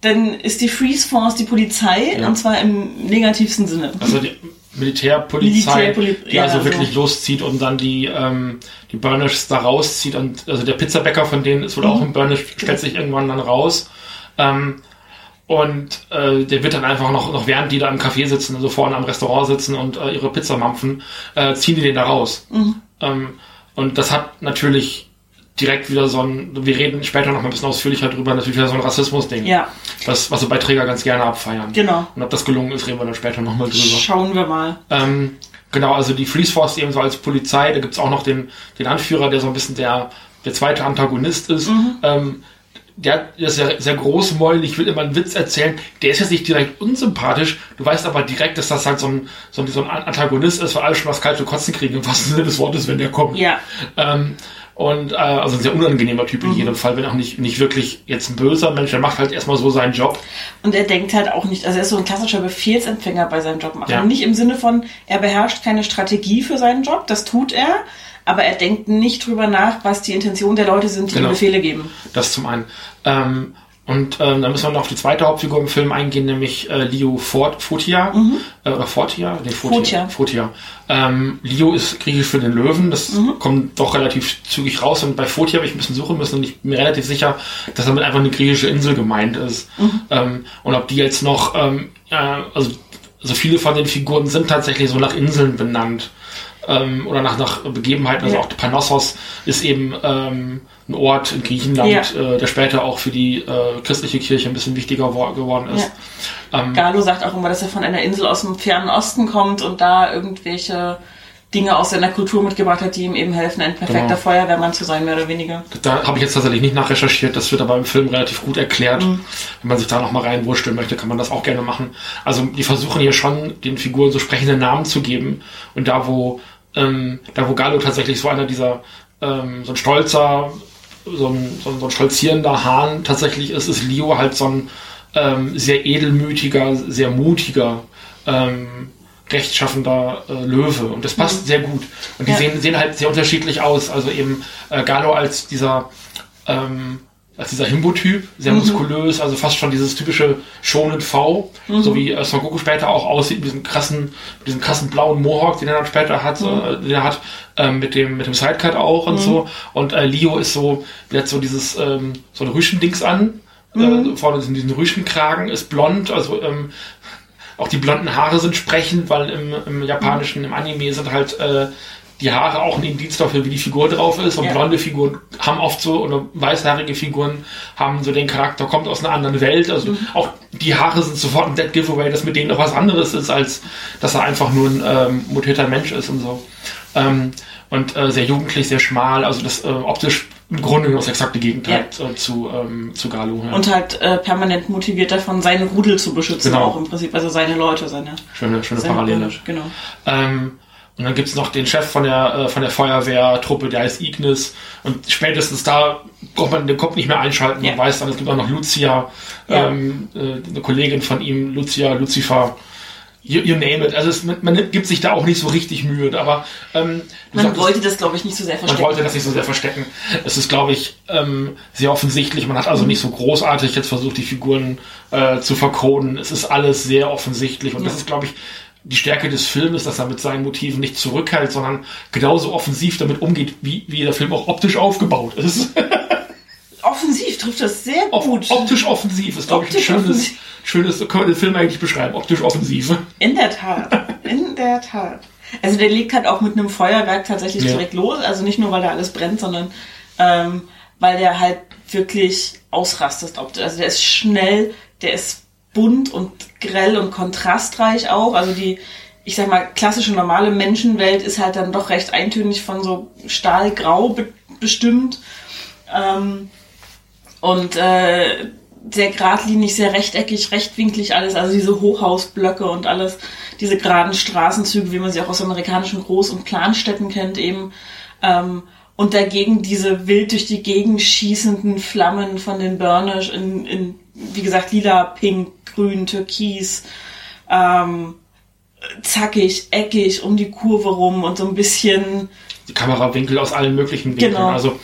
dann ist die Freeze Force die Polizei Ja. und zwar im negativsten Sinne. Also die Militärpolizei, Militärpoli- die ja, also so. wirklich loszieht und dann die, ähm, die Burnish da rauszieht. Und also der Pizzabäcker von denen ist wohl Mhm. auch im Burnish, stellt sich irgendwann dann raus. Ähm, und äh, der wird dann einfach noch, noch während die da im Café sitzen, also vorne am Restaurant sitzen und äh, ihre Pizza mampfen, äh, ziehen die den da raus. Mhm. Ähm, und das hat natürlich direkt wieder so ein, wir reden später noch mal ein bisschen ausführlicher drüber, natürlich wieder so ein Rassismus-Ding. Ja, Das, was so bei Träger ganz gerne abfeiern. genau. Und ob das gelungen ist, reden wir dann später nochmal drüber. Schauen wir mal. Ähm, genau, also die Freeze Force eben so als Polizei, da gibt's auch noch den, den Anführer, der so ein bisschen der, der zweite Antagonist ist. Ähm, der, ist sehr, sehr großmäulig, will immer einen Witz erzählen. Der ist jetzt nicht direkt unsympathisch, du weißt aber direkt, dass das halt so ein, so ein, so ein Antagonist ist, weil alle schon das kalte Kotzen kriegen, im wahrsten Sinne des Wortes, wenn der kommt. Ja, Ähm, und äh, also ein sehr unangenehmer Typ in jedem Fall, wenn auch nicht, nicht wirklich jetzt ein böser Mensch, der macht halt erstmal so seinen Job. und er denkt halt auch nicht, also er ist so ein klassischer Befehlsempfänger bei seinem Job machen. Ja. Nicht im Sinne von, er beherrscht keine Strategie für seinen Job, das tut er, aber er denkt nicht drüber nach, was die Intention der Leute sind, die Genau. ihm Befehle geben. Das zum einen. Ähm, und ähm, dann müssen wir noch auf die zweite Hauptfigur im Film eingehen, nämlich äh, Leo Fort, Fotia. Äh, oder Fortia? Nee, Fotia. Fotia. Fotia. Ähm, Leo ist griechisch für den Löwen. Das kommt doch relativ zügig raus. Und bei Fotia habe ich ein bisschen suchen müssen und ich bin mir relativ sicher, dass damit einfach eine griechische Insel gemeint ist. Ähm, und ob die jetzt noch, ähm, äh, also, also viele von den Figuren sind tatsächlich so nach Inseln benannt ähm, oder nach, nach Begebenheiten. Also Ja. auch Panossos ist eben ähm, ein Ort in Griechenland, Ja. äh, der später auch für die äh, christliche Kirche ein bisschen wichtiger wo- geworden ist. Ähm, Galo sagt auch immer, dass er von einer Insel aus dem fernen Osten kommt und da irgendwelche Dinge aus seiner Kultur mitgebracht hat, die ihm eben helfen, ein perfekter Genau. Feuerwehrmann zu sein, mehr oder weniger. Da habe ich jetzt tatsächlich nicht nachrecherchiert, das wird aber im Film relativ gut erklärt. Wenn man sich da nochmal reinwursteln möchte, kann man das auch gerne machen. Also die versuchen hier schon, den Figuren so sprechende Namen zu geben. Und da, wo, ähm, da wo Gallo tatsächlich so einer dieser, ähm, so ein stolzer, so ein, so ein, so ein stolzierender Hahn tatsächlich ist, ist Leo halt so ein ähm, sehr edelmütiger, sehr mutiger, ähm, rechtschaffender äh, Löwe. Und das passt sehr gut. Und die Ja. sehen, sehen halt sehr unterschiedlich aus. Also eben äh, Gallo als dieser ähm, als dieser Himbo-Typ, sehr muskulös, also fast schon dieses typische Shonen V, so wie äh, Son Goku später auch aussieht, mit diesem krassen, mit diesem krassen blauen Mohawk, den er dann später hat, äh, den er hat, ähm, mit dem, mit dem Sidecut auch und so. Und äh, Leo ist so, der hat so dieses, ähm, so ein Rüschendings an, äh, vorne sind diesen Rüschenkragen, ist blond, also ähm, auch die blonden Haare sind sprechend, weil im, im japanischen, im Anime sind halt äh, die Haare auch ein Indiz dafür, wie die Figur drauf ist. Und Ja. blonde Figuren haben oft so, oder weißhaarige Figuren haben so den Charakter, kommt aus einer anderen Welt. Also auch die Haare sind sofort ein Dead Giveaway, dass mit denen noch was anderes ist, als dass er einfach nur ein ähm, mutierter Mensch ist und so. Ähm, und äh, sehr jugendlich, sehr schmal, also das äh, optisch im Grunde genommen das exakte Gegenteil äh, zu, ähm, zu Galu. Ja. Und halt äh, permanent motiviert davon, seine Rudel zu beschützen, Genau. auch im Prinzip, also seine Leute, seine, schöne, schöne seine Parallele. Bürger, Genau. Ähm, und dann gibt's noch den Chef von der, äh, von der Feuerwehrtruppe, der heißt Ignis. Und spätestens da braucht man den Kopf nicht mehr einschalten. Man Ja. weiß dann, es gibt auch noch Lucia, Ja. ähm, äh, eine Kollegin von ihm, Lucia, Lucifer. You, you name it. Also es, man, man gibt sich da auch nicht so richtig Mühe. Aber ähm, Man sagtest- wollte das, glaube ich, nicht so sehr man verstecken. wollte das nicht so sehr verstecken. Es ist, glaube ich, ähm, sehr offensichtlich. Man hat also nicht so großartig jetzt versucht, die Figuren äh, zu verkoden. Es ist alles sehr offensichtlich. Und das Ja. ist, glaube ich, die Stärke des Filmes, dass er mit seinen Motiven nicht zurückhält, sondern genauso offensiv damit umgeht, wie, wie der Film auch optisch aufgebaut ist. Offensiv trifft das sehr gut. optisch offensiv ist, glaube ich, ein schönes, schönes, können wir den Film eigentlich beschreiben. Optisch offensiv. In der Tat. In der Tat. Also der legt halt auch mit einem Feuerwerk tatsächlich Ja. direkt los. Also nicht nur, weil da alles brennt, sondern ähm, weil der halt wirklich ausrastet. Also der ist schnell, der ist bunt und grell und kontrastreich auch. Also die, ich sag mal, klassische normale Menschenwelt ist halt dann doch recht eintönig von so stahlgrau be bestimmt. Ähm, und äh, sehr geradlinig, sehr rechteckig, rechtwinklig alles, also diese Hochhausblöcke und alles, diese geraden Straßenzüge, wie man sie auch aus amerikanischen Groß- und Planstädten kennt eben. Ähm, und dagegen diese wild durch die Gegend schießenden Flammen von den Burners in, in wie gesagt, lila, pink, grün, türkis, ähm, zackig, eckig um die Kurve rum und so ein bisschen. Die Kamerawinkel aus allen möglichen Winkeln. Genau. Also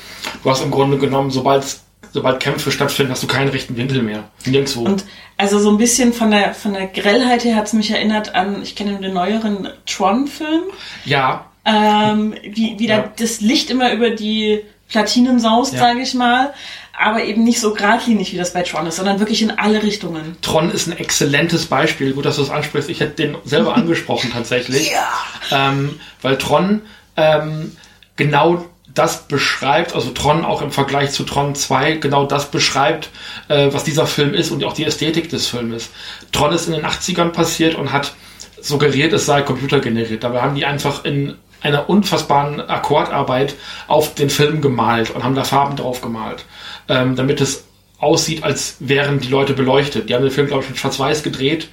du hast im Grunde genommen, sobald sobald Kämpfe stattfinden, hast du keinen rechten Winkel mehr. Nirgendwo. Und also so ein bisschen von der von der Grellheit her hat es mich erinnert an, ich kenne den neueren Tron-Film. ja, Ähm, wie, wie da Ja. das Licht immer über die Platinen saust, Ja. sage ich mal. Aber eben nicht so geradlinig, wie das bei Tron ist, sondern wirklich in alle Richtungen. Tron ist ein exzellentes Beispiel. Gut, dass du es ansprichst. Ich hätte den selber angesprochen tatsächlich. Ähm, weil Tron ähm, genau das beschreibt, also Tron auch im Vergleich zu Tron 2, genau das beschreibt, äh, was dieser Film ist und auch die Ästhetik des Filmes. Tron ist in den 80ern passiert und hat suggeriert, es sei computergeneriert. Dabei haben die einfach in einer unfassbaren Akkordarbeit auf den Film gemalt und haben da Farben drauf gemalt, ähm, damit es aussieht, als wären die Leute beleuchtet. Die haben den Film, glaube ich, in Schwarz-Weiß gedreht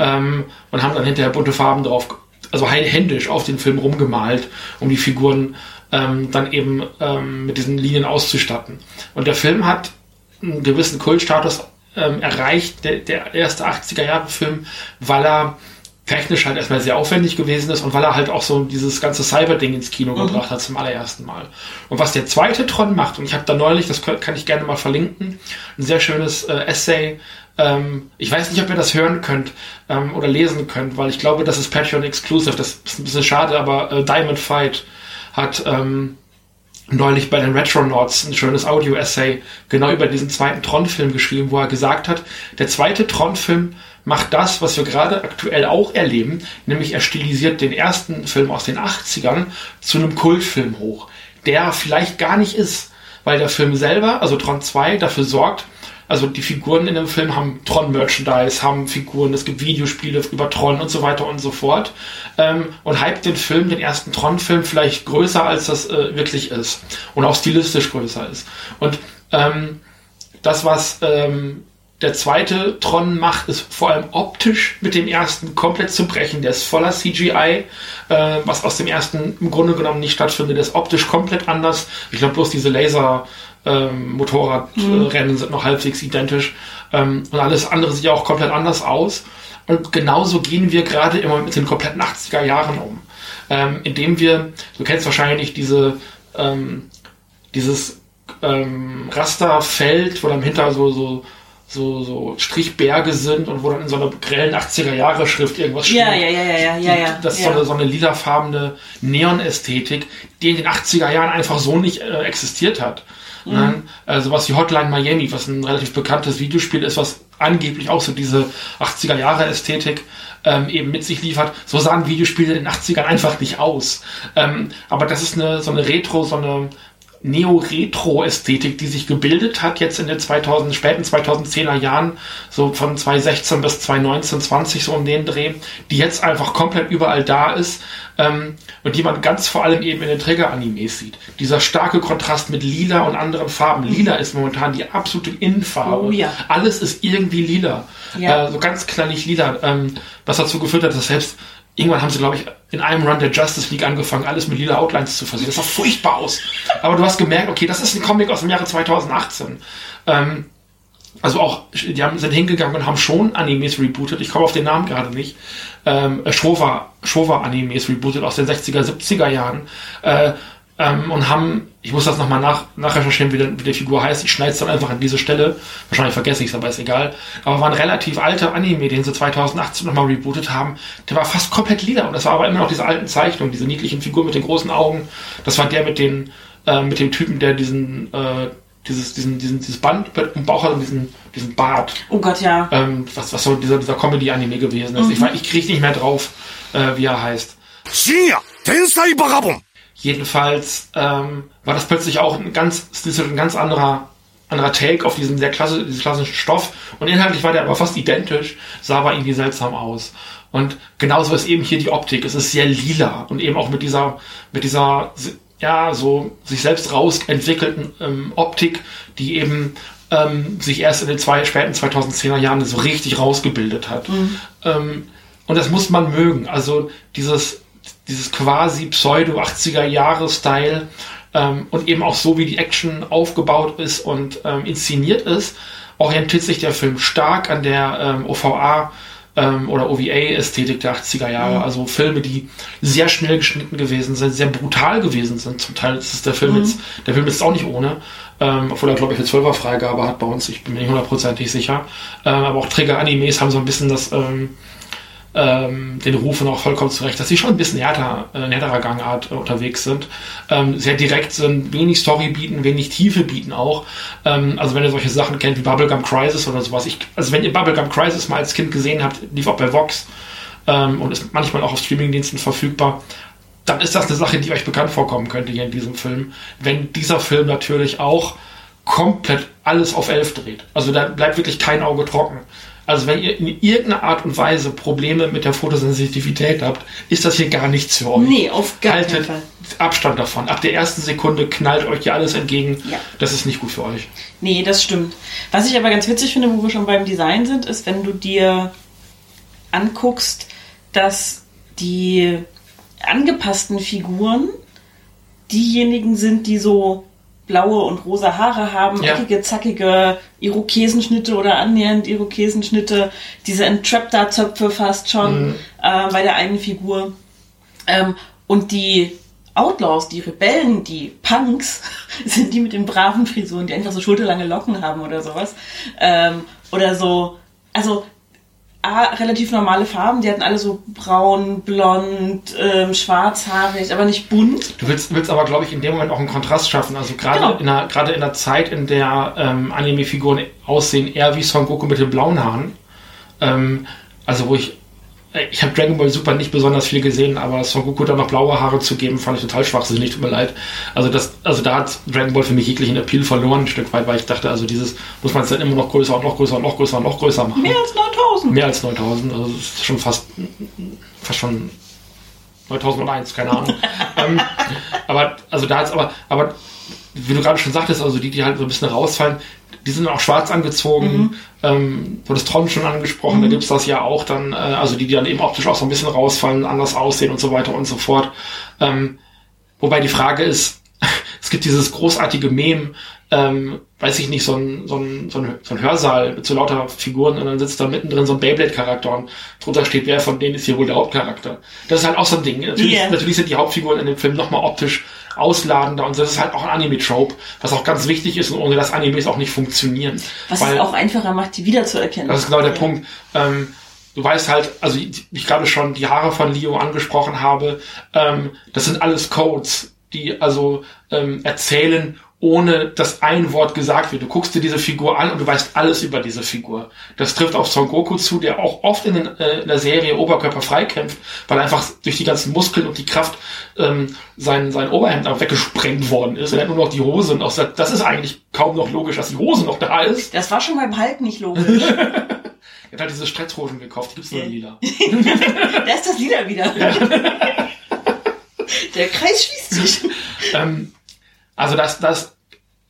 ähm, und haben dann hinterher bunte Farben drauf, also hä- händisch auf den Film rumgemalt, um die Figuren ähm, dann eben ähm, mit diesen Linien auszustatten. Und der Film hat einen gewissen Kultstatus ähm, erreicht, der, der erste 80er-Jahre-Film, weil er technisch halt erstmal sehr aufwendig gewesen ist und weil er halt auch so dieses ganze Cyber-Ding ins Kino gebracht hat zum allerersten Mal. Und was der zweite Tron macht, und ich habe da neulich, das kann ich gerne mal verlinken, ein sehr schönes äh, Essay. Ähm, ich weiß nicht, ob ihr das hören könnt ähm, oder lesen könnt, weil ich glaube, das ist Patreon Exclusive. Das ist ein bisschen schade, aber äh, Diamond Fight hat ähm, neulich bei den Retronauts ein schönes Audio-Essay genau über diesen zweiten Tron-Film geschrieben, wo er gesagt hat, der zweite Tron-Film macht das, was wir gerade aktuell auch erleben, nämlich er stilisiert den ersten Film aus den 80ern zu einem Kultfilm hoch, der vielleicht gar nicht ist, weil der Film selber, also Tron 2, dafür sorgt, also die Figuren in dem Film haben Tron-Merchandise, haben Figuren, es gibt Videospiele über Tron und so weiter und so fort. Ähm, und hype den Film, den ersten Tron-Film, vielleicht größer, als das äh, wirklich ist. Und auch stilistisch größer ist. Und ähm, das, was ähm, der zweite Tron macht, ist vor allem optisch mit dem ersten komplett zu brechen. Der ist voller CGI, äh, was aus dem ersten im Grunde genommen nicht stattfindet. Der ist optisch komplett anders. Ich glaube, bloß diese Laser ähm, Motorradrennen sind noch halbwegs identisch. Ähm, und alles andere sieht ja auch komplett anders aus. Und genauso gehen wir gerade immer mit den kompletten 80er Jahren um. Ähm, indem wir, du kennst wahrscheinlich diese, ähm, dieses ähm, Rasterfeld, wo dann hinter so, so, so, so Strichberge sind und wo dann in so einer grellen 80er Jahre Schrift irgendwas steht. Ja, ja, ja, ja, ja, ja. Das ist ja. so eine, so eine lilafarbene Neon-Ästhetik, die in den 80er Jahren einfach so nicht äh, existiert hat. Mhm. Nein, äh, sowas wie Hotline Miami, was ein relativ bekanntes Videospiel ist, was angeblich auch so diese 80er Jahre Ästhetik ähm, eben mit sich liefert. So sahen Videospiele in den 80ern einfach nicht aus. Ähm, aber das ist eine, so eine Retro, so eine Neo-Retro-Ästhetik, die sich gebildet hat jetzt in den 2000, späten 2010er Jahren, so von 2016 bis 2019, 20 so um den Dreh, die jetzt einfach komplett überall da ist ähm, und die man ganz vor allem eben in den Trigger-Animes sieht. Dieser starke Kontrast mit Lila und anderen Farben. Lila ist momentan die absolute Innenfarbe. Oh ja. Alles ist irgendwie lila. Ja. Äh, so ganz knallig lila, ähm, was dazu geführt hat, dass selbst Irgendwann haben sie, glaube ich, in einem Run der Justice League angefangen, alles mit lila Outlines zu versehen. Das sah furchtbar aus. Aber du hast gemerkt, okay, das ist ein Comic aus dem Jahre 2018. Ähm, also auch, die haben, sind hingegangen und haben schon Animes rebootet. Ich komme auf den Namen gerade nicht. Ähm, Showa, Showa Animes rebootet aus den 60er, 70er Jahren. Äh, ähm, und haben, ich muss das nochmal nach, nachrecherchieren, wie, der, wie die Figur heißt. Ich schneide es dann einfach an diese Stelle. Wahrscheinlich vergesse ich es, aber ist egal. Aber war ein relativ alter Anime, den sie 2018 nochmal rebootet haben. Der war fast komplett lila und das war aber immer noch diese alten Zeichnungen, diese niedlichen Figuren mit den großen Augen. Das war der mit den, äh, mit dem Typen, der diesen, äh, dieses, diesen, diesen, dieses Band im Bauch hat und diesen, diesen Bart. Oh Gott, ja. Ähm, was, was so dieser, dieser Comedy-Anime gewesen ist. Mhm. Ich, ich kriege nicht mehr drauf, äh, wie er heißt. Shinya, Tensei Barabon! Jedenfalls ähm, war das plötzlich auch ein ganz, ein ganz anderer, anderer Take auf diesen sehr klasse, diesen klassischen Stoff. Und inhaltlich war der aber fast identisch, sah aber irgendwie seltsam aus. Und genauso ist eben hier die Optik. Es ist sehr lila und eben auch mit dieser, mit dieser, ja, so sich selbst raus entwickelten ähm, Optik, die eben ähm, sich erst in den zwei, späten 2010er Jahren so richtig rausgebildet hat. Ähm, und das muss man mögen. Also dieses, dieses quasi Pseudo-80er-Jahre-Style ähm, und eben auch so, wie die Action aufgebaut ist und ähm, inszeniert ist, orientiert sich der Film stark an der ähm, OVA ähm, oder OVA-Ästhetik der 80er Jahre. Mhm. Also Filme, die sehr schnell geschnitten gewesen sind, sehr brutal gewesen sind. Zum Teil ist es der Film Mhm. jetzt, der Film ist auch nicht ohne, ähm, obwohl er, glaube ich, eine 12er Freigabe hat bei uns, ich bin mir nicht hundertprozentig sicher. Ähm, aber auch Trigger-Animes haben so ein bisschen das, ähm, ähm, den rufen auch vollkommen zurecht, dass sie schon ein bisschen härter, äh, härterer Gangart äh, unterwegs sind, ähm, sehr direkt sind, wenig Story bieten, wenig Tiefe bieten auch. Ähm, also wenn ihr solche Sachen kennt wie Bubblegum Crisis oder sowas, ich, also wenn ihr Bubblegum Crisis mal als Kind gesehen habt, lief auch bei Vox ähm, und ist manchmal auch auf Streamingdiensten verfügbar, dann ist das eine Sache, die euch bekannt vorkommen könnte hier in diesem Film. Wenn dieser Film natürlich auch komplett alles auf elf dreht. Also da bleibt wirklich kein Auge trocken. Also wenn ihr in irgendeiner Art und Weise Probleme mit der Fotosensitivität habt, ist das hier gar nichts für euch. Nee, auf gar keinen Haltet Fall. Abstand davon. Ab der ersten Sekunde knallt euch hier alles entgegen. Ja. Das ist nicht gut für euch. Nee, das stimmt. Was ich aber ganz witzig finde, wo wir schon beim Design sind, ist, wenn du dir anguckst, dass die angepassten Figuren diejenigen sind, die so blaue und rosa Haare haben, Ja. eckige, zackige Irokesenschnitte oder annähernd Irokesenschnitte, diese Entraptor-Zöpfe fast schon äh, bei der einen Figur. Ähm, und die Outlaws, die Rebellen, die Punks, sind die mit den braven Frisuren, die einfach so schulterlange Locken haben oder sowas. Ähm, oder so, also A, relativ normale Farben, die hatten alle so braun, blond, ähm, schwarzhaarig, aber nicht bunt. Du willst, willst aber, glaube ich, in dem Moment auch einen Kontrast schaffen. Also gerade Genau. in, der, gerade in der Zeit, in der ähm, Anime-Figuren aussehen, eher wie Son Goku mit den blauen Haaren. Ähm, also wo ich, ich habe Dragon Ball Super nicht besonders viel gesehen, aber Son Goku da noch blaue Haare zu geben, fand ich total schwachsinnig, tut mir leid. Also das, also da hat Dragon Ball für mich jeglichen Appeal verloren, ein Stück weit, weil ich dachte, also dieses muss man es dann immer noch größer und noch größer und noch größer und noch größer machen. Mehr als 9000. Mehr als 9000, also das ist schon fast, fast schon 9001, keine Ahnung. ähm, aber, also da ist aber, aber, wie du gerade schon sagtest, also die, die halt so ein bisschen rausfallen, die sind auch schwarz angezogen, ähm, wurde das Tron schon angesprochen, da gibt's das ja auch dann, äh, also die, die dann eben optisch auch so ein bisschen rausfallen, anders aussehen und so weiter und so fort. Ähm, wobei die Frage ist, es gibt dieses großartige Mem, ähm, weiß ich nicht, so ein, so, ein, so, ein, so ein Hörsaal mit so lauter Figuren und dann sitzt da mittendrin so ein Beyblade-Charakter und drunter steht, wer von denen ist hier wohl der Hauptcharakter. Das ist halt auch so ein Ding. Natürlich, Yeah. natürlich sind die Hauptfiguren in dem Film nochmal optisch ausladender und das ist halt auch ein Anime-Trope, was auch ganz wichtig ist und ohne das Animes auch nicht funktionieren. Was Weil- es auch einfacher macht, die wiederzuerkennen. das ist genau der Ja. Punkt. Ähm, du weißt halt, also wie ich gerade schon die Haare von Leo angesprochen habe, ähm, das sind alles Codes, die also ähm, erzählen, ohne dass ein Wort gesagt wird. Du guckst dir diese Figur an und du weißt alles über diese Figur. Das trifft auf Son Goku zu, der auch oft in, den, äh, in der Serie Oberkörper freikämpft, weil einfach durch die ganzen Muskeln und die Kraft ähm, sein, sein Oberhemd auch weggesprengt worden ist. Er hat nur noch die Hose und auch sagt, das ist eigentlich kaum noch logisch, dass die Hose noch da ist. Das war schon beim Hulk nicht logisch. Er hat halt diese Stretzhosen gekauft, die gibt's nur in lila. da ist das Lieder wieder. Der Kreis schließt sich. ähm, also das, das,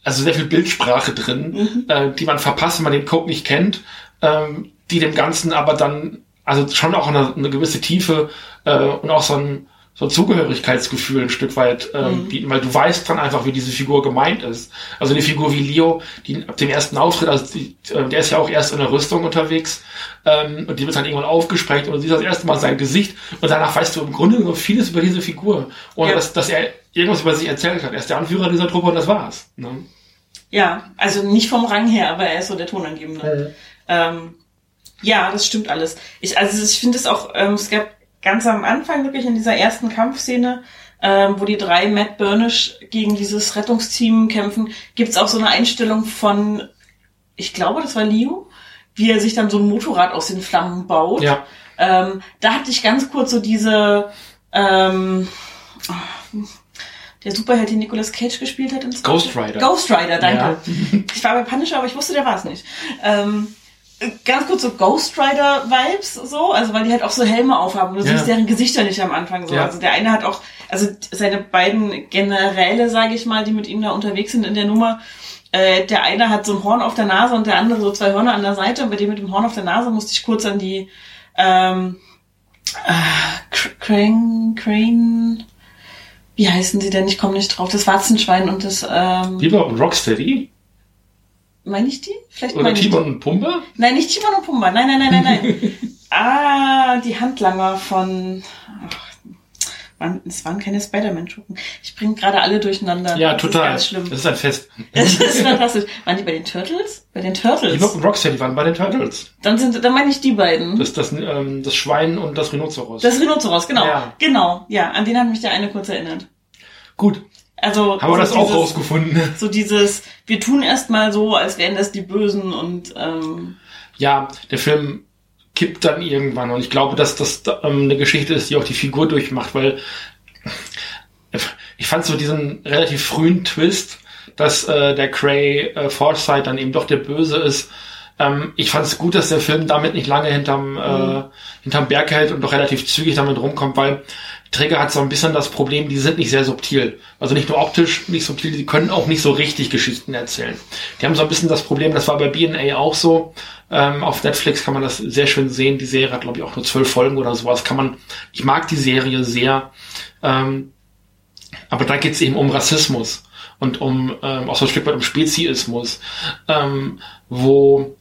also sehr viel Bildsprache drin, äh, die man verpasst, wenn man den Code nicht kennt, ähm, die dem Ganzen aber dann, also schon auch eine, eine gewisse Tiefe äh, und auch so ein, so ein Zugehörigkeitsgefühl ein Stück weit ähm, bieten, weil du weißt dann einfach, wie diese Figur gemeint ist. Also eine Figur wie Leo, die ab dem ersten Auftritt, also die, äh, der ist ja auch erst in der Rüstung unterwegs ähm, und die wird dann irgendwann aufgesprengt und du siehst das erste Mal sein Gesicht und danach weißt du im Grunde so vieles über diese Figur, ohne Ja. dass, dass er irgendwas über sich erzählt hat. Er ist der Anführer dieser Truppe und das war's. Ne? Ja, also nicht vom Rang her, aber er ist so der Tonangebende. Ähm, ja, das stimmt alles. Ich, also ich finde es auch, ähm, es gab ganz am Anfang wirklich in dieser ersten Kampfszene, ähm, wo die drei Matt Burnish gegen dieses Rettungsteam kämpfen, gibt's auch so eine Einstellung von, ich glaube, das war Leo, wie er sich dann so ein Motorrad aus den Flammen baut. Ja. Ähm, da hatte ich ganz kurz so diese, ähm, der Superheld, den Nicolas Cage gespielt hat. ins Ghost Rider. Ghost Rider, danke. Ja. Ich war bei Punisher, aber ich wusste, der war es nicht. Ähm, ganz kurz so Ghost Rider Vibes so, also weil die halt auch so Helme aufhaben. Du Ja. siehst deren Gesichter nicht am Anfang so. Ja. Also der eine hat auch, also seine beiden Generäle, sage ich mal, die mit ihm da unterwegs sind in der Nummer. Äh, der eine hat so ein Horn auf der Nase und der andere so zwei Hörner an der Seite. Und bei dem mit dem Horn auf der Nase musste ich kurz an die ähm, äh, Cr- Crane, Crane, wie heißen sie denn? Ich komme nicht drauf. Das Warzenschwein und das ähm, Bieber und Rocksteady? Meine ich die? Vielleicht Oder meine. Timon und Pumba? Nein, nicht Timon und Pumba. Nein, nein, nein, nein, nein. ah, die Handlanger von. Ach, es waren keine Spider-Man-Schuppen. Ich bringe gerade alle durcheinander. Ja, das total. Ist. Das ist ein Fest. Das ist fantastisch. Waren die bei den Turtles? Bei den Turtles. Die und Rocksteady waren bei den Turtles. Dann sind, dann meine ich die beiden. Das, das, ähm, das Schwein und das Rhinoceros. Das Rhinoceros, genau. Ja. Genau, ja. An den hat mich der eine kurz erinnert. Gut, Also. haben wir so das auch dieses- rausgefunden. So dieses, wir tun erst mal so, als wären das die Bösen und ähm, Ja, der Film kippt dann irgendwann und ich glaube, dass das ähm, eine Geschichte ist, die auch die Figur durchmacht, weil ich fand so diesen relativ frühen Twist, dass äh, der Cray äh, Forsyth dann eben doch der Böse ist. Ähm, ich fand es gut, dass der Film damit nicht lange hinterm, äh, hinterm Berg hält und doch relativ zügig damit rumkommt, weil Trigger hat so ein bisschen das Problem, die sind nicht sehr subtil. Also nicht nur optisch nicht subtil, die können auch nicht so richtig Geschichten erzählen. Die haben so ein bisschen das Problem, das war bei B&A auch so. Ähm, auf Netflix kann man das sehr schön sehen. Die Serie hat, glaube ich, auch nur zwölf Folgen oder sowas. Kann man, ich mag die Serie sehr. Ähm, aber da geht es eben um Rassismus und um ähm, auch so ein Stück weit um Speziismus, ähm, wo,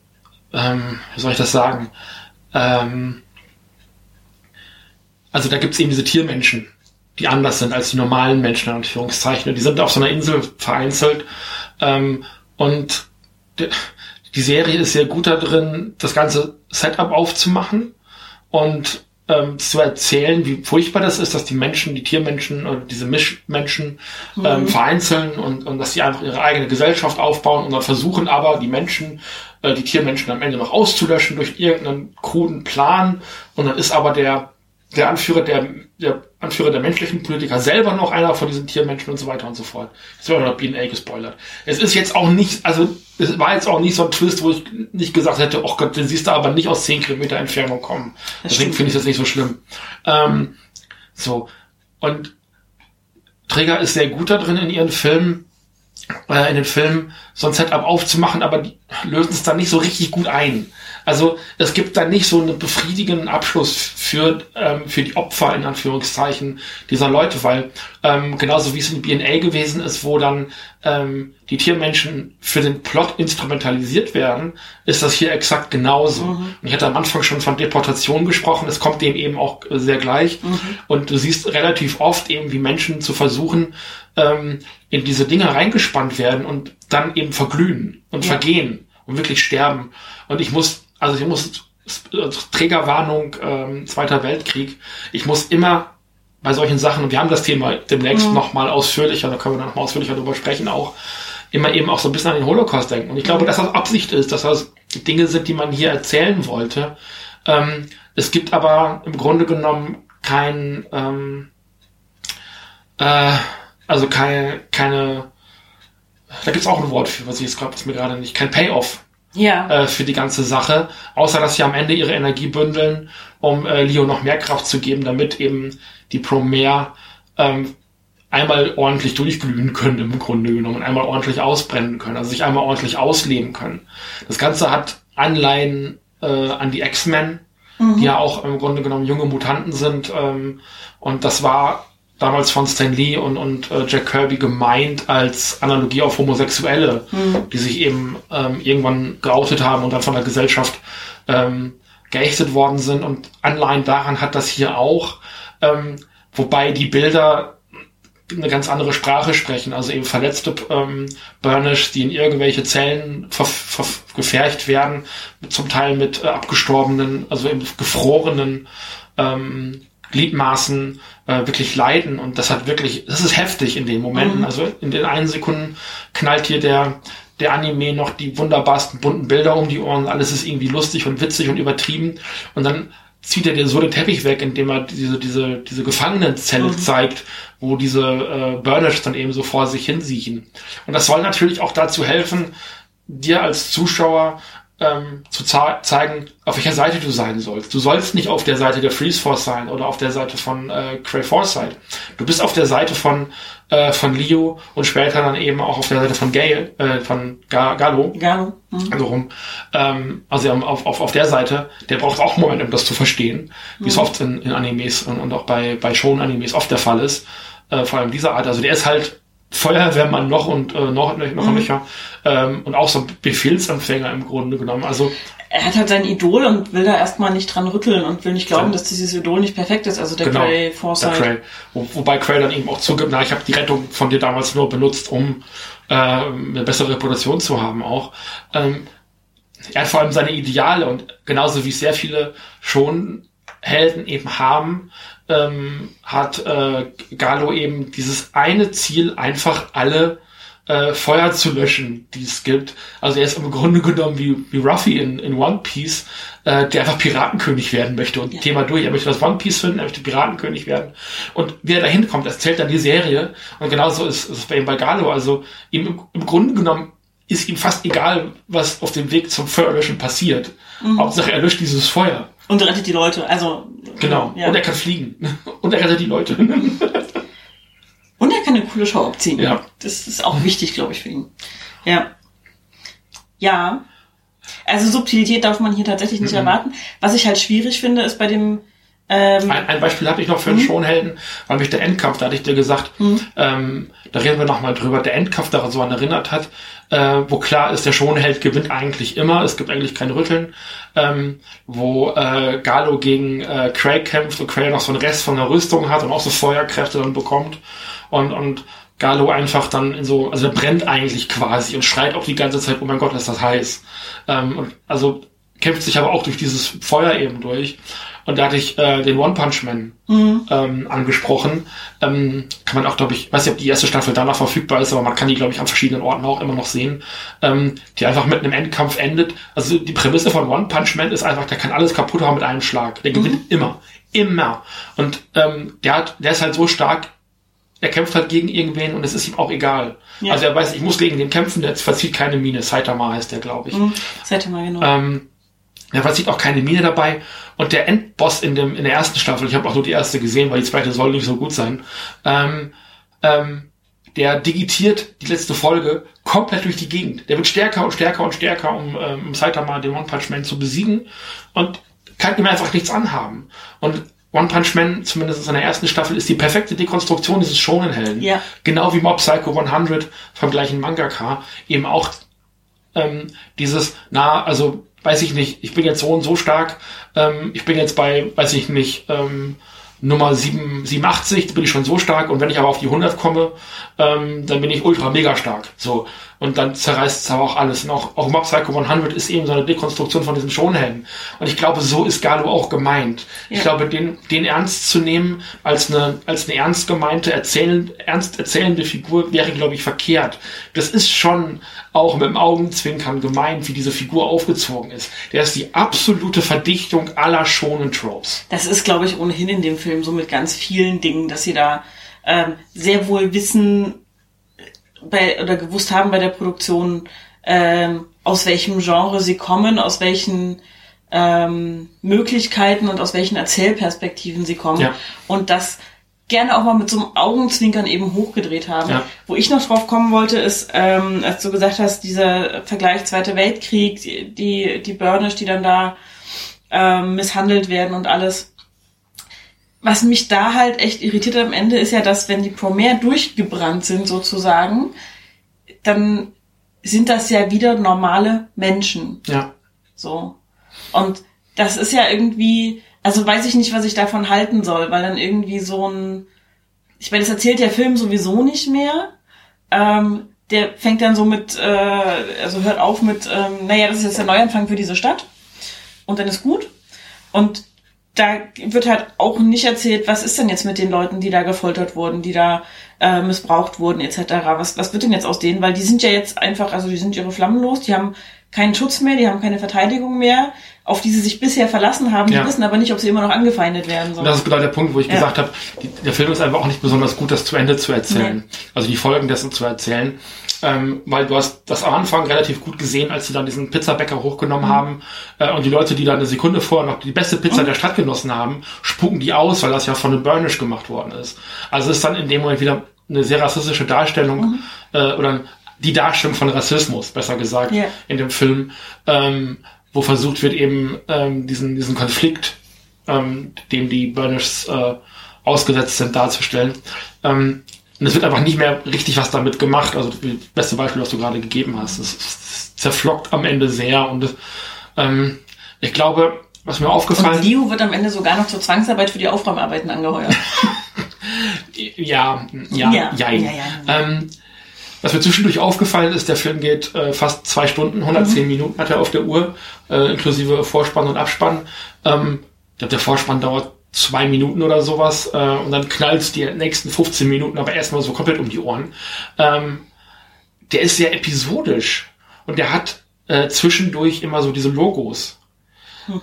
ähm, wie soll ich das sagen? Ähm, also da gibt es eben diese Tiermenschen, die anders sind als die normalen Menschen, in Anführungszeichen. Und die sind auf so einer Insel vereinzelt. Ähm, und die, Serie ist sehr gut da drin, das ganze Setup aufzumachen und ähm, zu erzählen, wie furchtbar das ist, dass die Menschen, die Tiermenschen oder diese Mischmenschen ähm, vereinzeln und, und dass sie einfach ihre eigene Gesellschaft aufbauen und dann versuchen aber die Menschen, äh, die Tiermenschen am Ende noch auszulöschen durch irgendeinen kruden Plan und dann ist aber der der Anführer der, der Anführer der menschlichen Politiker selber noch einer von diesen Tiermenschen und so weiter und so fort. Jetzt wird noch B&A gespoilert. Es ist jetzt auch nicht, also es war jetzt auch nicht so ein Twist, wo ich nicht gesagt hätte, oh Gott, den siehst du aber nicht aus 10 Kilometer Entfernung kommen. Deswegen stimmt. finde ich das nicht so schlimm. Ähm, so. Und Träger ist sehr gut da drin in ihren Filmen, äh, in den Filmen so ein Setup aufzumachen, aber die lösen es dann nicht so richtig gut ein. Also es gibt dann nicht so einen befriedigenden Abschluss für, ähm, für die Opfer in Anführungszeichen dieser Leute, weil ähm, genauso wie es in B&A gewesen ist, wo dann ähm, die Tiermenschen für den Plot instrumentalisiert werden, ist das hier exakt genauso. Und ich hatte am Anfang schon von Deportation gesprochen, es kommt dem eben auch äh, sehr gleich. Und du siehst relativ oft eben, wie Menschen zu versuchen, ähm, in diese Dinge reingespannt werden und dann eben verglühen und vergehen und wirklich sterben. Und ich muss, also ich muss, Trägerwarnung, ähm, Zweiter Weltkrieg, ich muss immer bei solchen Sachen, und wir haben das Thema demnächst Mhm. noch mal ausführlicher, da können wir dann noch mal ausführlicher drüber sprechen auch, immer eben auch so ein bisschen an den Holocaust denken. Und ich Mhm. glaube, dass das Absicht ist, dass das Dinge sind, die man hier erzählen wollte. Ähm, es gibt aber im Grunde genommen kein, ähm, äh, also keine, keine, da gibt's auch ein Wort für, was ich jetzt glaube, ist mir gerade nicht, kein Payoff ja. äh, für die ganze Sache, außer dass sie am Ende ihre Energie bündeln, um äh, Leo noch mehr Kraft zu geben, damit eben die Promare ähm, einmal ordentlich durchglühen können im Grunde genommen und einmal ordentlich ausbrennen können, also sich einmal ordentlich ausleben können. Das Ganze hat Anleihen äh, an die X-Men, die ja auch im Grunde genommen junge Mutanten sind. Ähm, und das war damals von Stan Lee und, und äh, Jack Kirby gemeint als Analogie auf Homosexuelle, die sich eben ähm, irgendwann geoutet haben und dann von der Gesellschaft ähm, geächtet worden sind. Und Anleihen daran hat das hier auch, ähm, wobei die Bilder eine ganz andere Sprache sprechen, also eben verletzte ähm, Burnish, die in irgendwelche Zellen gefercht werden, zum Teil mit äh, abgestorbenen, also eben gefrorenen ähm, Gliedmaßen äh, wirklich leiden und das hat wirklich, das ist heftig in den Momenten. Also in den einen Sekunden knallt hier der der Anime noch die wunderbarsten bunten Bilder um die Ohren, alles ist irgendwie lustig und witzig und übertrieben und dann zieht er dir so den Teppich weg, indem er diese, diese, diese Gefangenenzelle zeigt, wo diese äh, Burners dann eben so vor sich hinsiechen. Und das soll natürlich auch dazu helfen, dir als Zuschauer ähm, zu zeigen, auf welcher Seite du sein sollst. Du sollst nicht auf der Seite der Freeze Force sein oder auf der Seite von äh, Cray Forsyth. Du bist auf der Seite von äh, von Leo und später dann eben auch auf der Seite von Gale, äh, von Ga Gallo. Gano. Mhm. Also rum. Ähm, also auf, auf, auf der Seite, der braucht auch einen Moment, um das zu verstehen, wie es oft in, in Animes und, und auch bei, bei Shonen-Animes oft der Fall ist. Äh, vor allem dieser Art. Also der ist halt Feuerwehrmann noch und äh, noch, noch Mhm. nöcher ähm, und auch so ein Befehlsempfänger im Grunde genommen. Also Er hat halt sein Idol und will da erstmal nicht dran rütteln und will nicht glauben, Ja. dass dieses Idol nicht perfekt ist. Also der Genau. Der Forsyth. Cray. Wo, wobei Cray dann eben auch zugibt, na, ich habe die Rettung von dir damals nur benutzt, um äh, eine bessere Reputation zu haben auch. Ähm, er hat vor allem seine Ideale und genauso wie sehr viele schon Helden eben haben, ähm, hat äh, Galo eben dieses eine Ziel, einfach alle äh, Feuer zu löschen, die es gibt. Also er ist im Grunde genommen wie, wie Ruffy in, in One Piece, äh, der einfach Piratenkönig werden möchte und Ja. Thema durch. Er möchte das One Piece finden, er möchte Piratenkönig werden. Und wie er dahin kommt, erzählt dann die Serie. Und genauso ist ist es bei ihm bei Galo. Also ihm im, im Grunde genommen ist ihm fast egal, was auf dem Weg zum Feuerlöschen passiert. Hauptsache er löscht dieses Feuer. Und rettet die Leute. Also Genau. Ja. Und er kann fliegen. Und er rettet die Leute. Und er kann eine coole Show abziehen. Ja. Das ist auch wichtig, glaube ich, für ihn. Ja. Ja. Also Subtilität darf man hier tatsächlich Mhm. nicht erwarten. Was ich halt schwierig finde, ist bei dem ähm, Ein, ein Beispiel habe ich noch für einen Schonhelden, weil mich der Endkampf, da hatte ich dir gesagt, ähm, da reden wir nochmal drüber, der Endkampf daran so an erinnert hat, äh, wo klar ist, der Schonheld gewinnt eigentlich immer, es gibt eigentlich kein Rütteln, ähm, wo äh, Galo gegen äh, Craig kämpft und Craig noch so einen Rest von der Rüstung hat und auch so Feuerkräfte dann bekommt und, und Galo einfach dann in so, also der brennt eigentlich quasi und schreit auch die ganze Zeit, oh mein Gott, ist das heiß. Ähm, und also kämpft sich aber auch durch dieses Feuer eben durch. Und da hatte ich äh, den One Punch Man ähm, angesprochen. Ähm, kann man auch, glaube ich, weiß nicht, ob die erste Staffel danach verfügbar ist, aber man kann die, glaube ich, an verschiedenen Orten auch immer noch sehen. Ähm, die einfach mit einem Endkampf endet. Also die Prämisse von One Punch Man ist einfach, der kann alles kaputt haben mit einem Schlag. Der gewinnt immer. Immer. Und ähm, der hat, der ist halt so stark, er kämpft halt gegen irgendwen und es ist ihm auch egal. Ja. Also er weiß, ich muss gegen den kämpfen, der verzieht keine Miene. Saitama heißt der, glaube ich. hm, ihr mal genau. Ähm, er verzieht auch keine Miene dabei. Und der Endboss in, dem, in der ersten Staffel, ich habe auch nur die erste gesehen, weil die zweite soll nicht so gut sein, ähm, ähm, der digitiert die letzte Folge komplett durch die Gegend. Der wird stärker und stärker und stärker, um, ähm, um Saitama den One Punch Man zu besiegen und kann ihm einfach nichts anhaben. Und One Punch Man, zumindest in seiner ersten Staffel, ist die perfekte Dekonstruktion dieses Shonen-Helden. Ja. Genau wie Mob Psycho 100 vom gleichen Mangaka eben auch ähm, dieses, na, also weiß ich nicht, ich bin jetzt so und so stark, ähm, ich bin jetzt bei, weiß ich nicht, ähm, Nummer 7, 87, da bin ich schon so stark und wenn ich aber auf die 100 komme, ähm, dann bin ich ultra mega stark. So. Und dann zerreißt es aber auch alles. Und auch, auch Mob Psycho 100 ist eben so eine Dekonstruktion von diesem Schonhelden. Und ich glaube, so ist Galo auch gemeint. Ich Ja. glaube, den, den ernst zu nehmen als eine, als eine ernst gemeinte, erzählend, ernst erzählende Figur wäre, glaube ich, verkehrt. Das ist schon auch mit dem Augenzwinkern gemeint, wie diese Figur aufgezogen ist. Der ist die absolute Verdichtung aller schonen Tropes. Das ist, glaube ich, ohnehin in dem Film so mit ganz vielen Dingen, dass sie da ähm, sehr wohl wissen bei, oder gewusst haben bei der Produktion, ähm, aus welchem Genre sie kommen, aus welchen ähm, Möglichkeiten und aus welchen Erzählperspektiven sie kommen. Ja. Und das gerne auch mal mit so einem Augenzwinkern eben hochgedreht haben. Ja. Wo ich noch drauf kommen wollte, ist, ähm, als du gesagt hast, dieser Vergleich Zweiter Weltkrieg, die, die, die Burnish, die dann da ähm, misshandelt werden und alles. Was mich da halt echt irritiert am Ende ist ja, dass wenn die Promare durchgebrannt sind sozusagen, dann sind das ja wieder normale Menschen. Ja. So. Und das ist ja irgendwie, also weiß ich nicht, was ich davon halten soll, weil dann irgendwie so ein, ich meine, das erzählt der Film sowieso nicht mehr. Ähm, der fängt dann so mit, äh, also hört auf mit, ähm, naja, das ist jetzt der Neuanfang für diese Stadt. Und dann ist gut. Und da wird halt auch nicht erzählt, was ist denn jetzt mit den Leuten, die da gefoltert wurden, die da äh, missbraucht wurden, etc. Was, was wird denn jetzt aus denen? Weil die sind ja jetzt einfach, also die sind ihre Flammen los, die haben keinen Schutz mehr, die haben keine Verteidigung mehr, auf die sie sich bisher verlassen haben. Ja. Die wissen aber nicht, ob sie immer noch angefeindet werden. Sollen. das ist genau der Punkt, wo ich Ja. gesagt habe, die, der Film ist einfach auch nicht besonders gut, das zu Ende zu erzählen. Nee. Also die Folgen dessen zu erzählen. Ähm, weil du hast das am Anfang relativ gut gesehen, als sie dann diesen Pizzabäcker hochgenommen Mhm. haben äh, und die Leute, die dann eine Sekunde vorher noch die beste Pizza der Stadt genossen haben, spuken die aus, weil das ja von einem Burnish gemacht worden ist. Also es ist dann in dem Moment wieder eine sehr rassistische Darstellung Mhm. äh, oder die Darstellung von Rassismus, besser gesagt, Ja. in dem Film, ähm, wo versucht wird eben ähm, diesen, diesen Konflikt ähm, dem die Burnishs äh, ausgesetzt sind, darzustellen. Ähm, und es wird einfach nicht mehr richtig was damit gemacht. Also das beste Beispiel, was du gerade gegeben hast, es, zerflockt am Ende sehr und ähm, ich glaube, was mir aufgefallen Und Leo wird am Ende sogar noch zur Zwangsarbeit für die Aufräumarbeiten angeheuert. ja, ja, Ja, ja, ja, ja. Ähm, was mir zwischendurch aufgefallen ist, der Film geht äh, fast zwei Stunden, 110 Minuten hat er auf der Uhr, äh, inklusive Vorspann und Abspann. Ähm, ich glaub, der Vorspann dauert zwei Minuten oder sowas äh, und dann knallt die nächsten 15 Minuten aber erstmal so komplett um die Ohren. Ähm, der ist sehr episodisch und der hat äh, zwischendurch immer so diese Logos.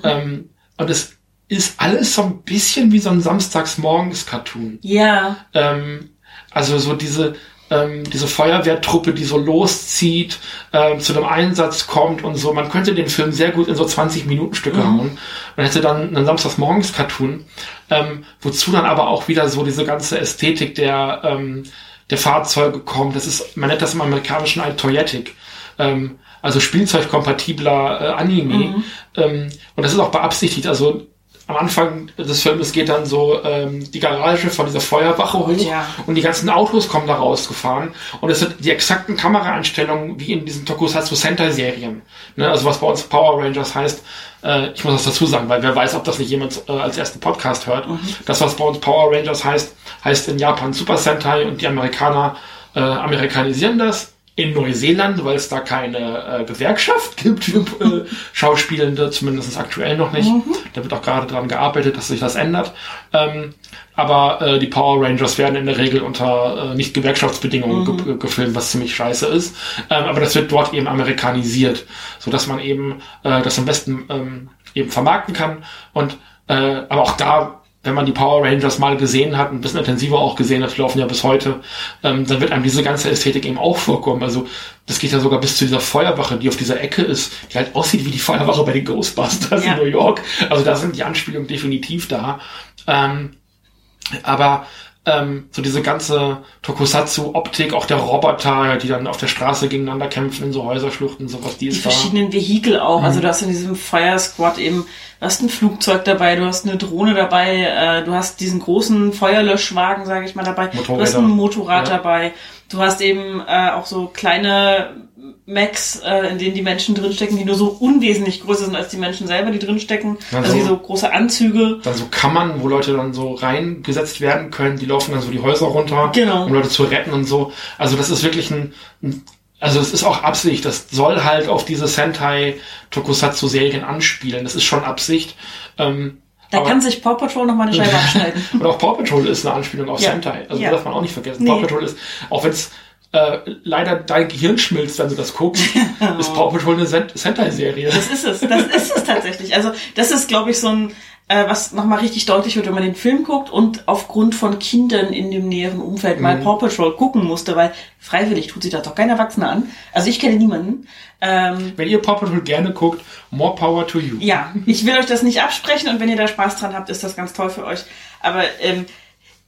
Ähm, und es ist alles so ein bisschen wie so ein Samstagsmorgens-Cartoon. ja, Ähm, also so diese, ähm, diese Feuerwehrtruppe, die so loszieht, ähm, zu einem Einsatz kommt und so. Man könnte den Film sehr gut in so 20 Minuten Stücke hauen. Man hätte dann einen Samstagsmorgens-Cartoon, ähm, wozu dann aber auch wieder so diese ganze Ästhetik der, ähm, der Fahrzeuge kommt. Das ist, man nennt das im Amerikanischen ein Toyetic. Ähm, also spielzeugkompatibler äh, Anime. Ähm, und das ist auch beabsichtigt. Also am Anfang des Filmes geht dann so ähm, die Garage von dieser Feuerwache hoch ja. und die ganzen Autos kommen da rausgefahren und es sind die exakten Kameraeinstellungen wie in diesen Tokusatsu Sentai Serien. Ne, also was bei uns Power Rangers heißt, äh, ich muss das dazu sagen, weil wer weiß, ob das nicht jemand äh, als ersten Podcast hört. Das, was bei uns Power Rangers heißt, heißt in Japan Super Sentai und die Amerikaner äh, amerikanisieren das. In Neuseeland, weil es da keine äh, Gewerkschaft gibt für äh, Schauspielende, zumindest aktuell noch nicht. Da wird auch gerade dran gearbeitet, dass sich das ändert. Ähm, aber äh, die Power Rangers werden in der Regel unter äh, nicht Gewerkschaftsbedingungen ge gefilmt, was ziemlich scheiße ist. Ähm, aber das wird dort eben amerikanisiert, so dass man eben äh, das am besten ähm, eben vermarkten kann. Und äh, aber auch da wenn man die Power Rangers mal gesehen hat, ein bisschen intensiver auch gesehen hat, die laufen ja bis heute, ähm, dann wird einem diese ganze Ästhetik eben auch vorkommen. Also das geht ja sogar bis zu dieser Feuerwache, die auf dieser Ecke ist, die halt aussieht wie die Feuerwache bei den Ghostbusters Ja. in New York. Also da sind die Anspielungen definitiv da. Ähm, aber ähm, so diese ganze Tokusatsu-Optik, auch der Roboter, die dann auf der Straße gegeneinander kämpfen in so Häuserschluchten, sowas, die die ist da. verschiedenen Vehikel auch. Mhm. Also du hast in diesem Fire Squad eben, du hast ein Flugzeug dabei, du hast eine Drohne dabei, äh, du hast diesen großen Feuerlöschwagen, sage ich mal, dabei, du hast Motorräder. ein Motorrad Ja. dabei, du hast eben äh, auch so kleine Macs, äh, in denen die Menschen drinstecken, die nur so unwesentlich größer sind als die Menschen selber, die drinstecken. Ja, also so- wie so große Anzüge. dann so Kammern, wo Leute dann so reingesetzt werden können, die laufen dann so die Häuser runter, Genau. um Leute zu retten und so. Also das ist wirklich ein, ein also es ist auch Absicht, das soll halt auf diese Sentai Tokusatsu Serien anspielen. Das ist schon Absicht. Ähm, Da kann sich Paw Patrol noch mal eine Scheibe abschneiden. und auch Paw Patrol ist eine Anspielung auf Ja. Sentai. Also Ja. darf man auch nicht vergessen. Nee. Paw Patrol ist, auch wenn es äh, leider dein Gehirn schmilzt, wenn du das guckst, ist Paw Patrol eine Sen- Sentai-Serie. Das ist es, das ist es tatsächlich. Also das ist, glaube ich, so ein, äh, was nochmal richtig deutlich wird, wenn man den Film guckt und aufgrund von Kindern in dem näheren Umfeld Mhm. mal Paw Patrol gucken musste, weil freiwillig tut sich das doch kein Erwachsener an. Also ich kenne niemanden. Ähm, Wenn ihr Paw Patrol gerne guckt, more power to you. ja, ich will euch das nicht absprechen und wenn ihr da Spaß dran habt, ist das ganz toll für euch. Aber ähm,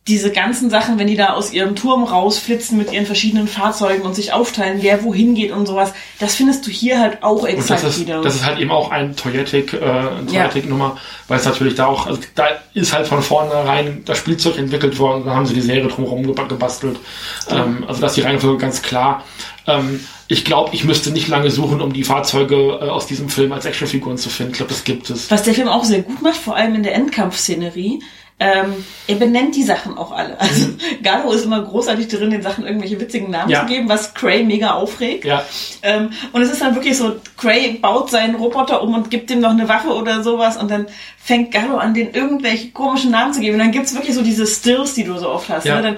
diese ganzen Sachen, wenn die da aus ihrem Turm rausflitzen mit ihren verschiedenen Fahrzeugen und sich aufteilen, wer wohin geht und sowas, das findest du hier halt auch exakt das ist, wieder. das ist halt eben auch ein Toyetic, äh, eine Ja. Toyetic-Nummer, weil es natürlich da auch, also da ist halt von vornherein das Spielzeug entwickelt worden, dann haben sie die Serie drumherum geba- gebastelt. Ähm, also das ist die Reihenfolge ganz klar. Ähm, ich glaube, ich müsste nicht lange suchen, um die Fahrzeuge äh, aus diesem Film als Actionfiguren zu finden. Ich glaube, das gibt es. Was der Film auch sehr gut macht, vor allem in der Endkampfszenerie, ähm, er benennt die Sachen auch alle. Also Gallo ist immer großartig drin, den Sachen irgendwelche witzigen Namen Mhm. Ja. zu geben, was Cray mega aufregt. Ja, Ähm, und es ist dann wirklich so, Cray baut seinen Roboter um und gibt ihm noch eine Waffe oder sowas und dann fängt Gallo an, den irgendwelche komischen Namen zu geben. Und dann gibt's wirklich so diese Stills, die du so oft hast. Ja. Ne? Dann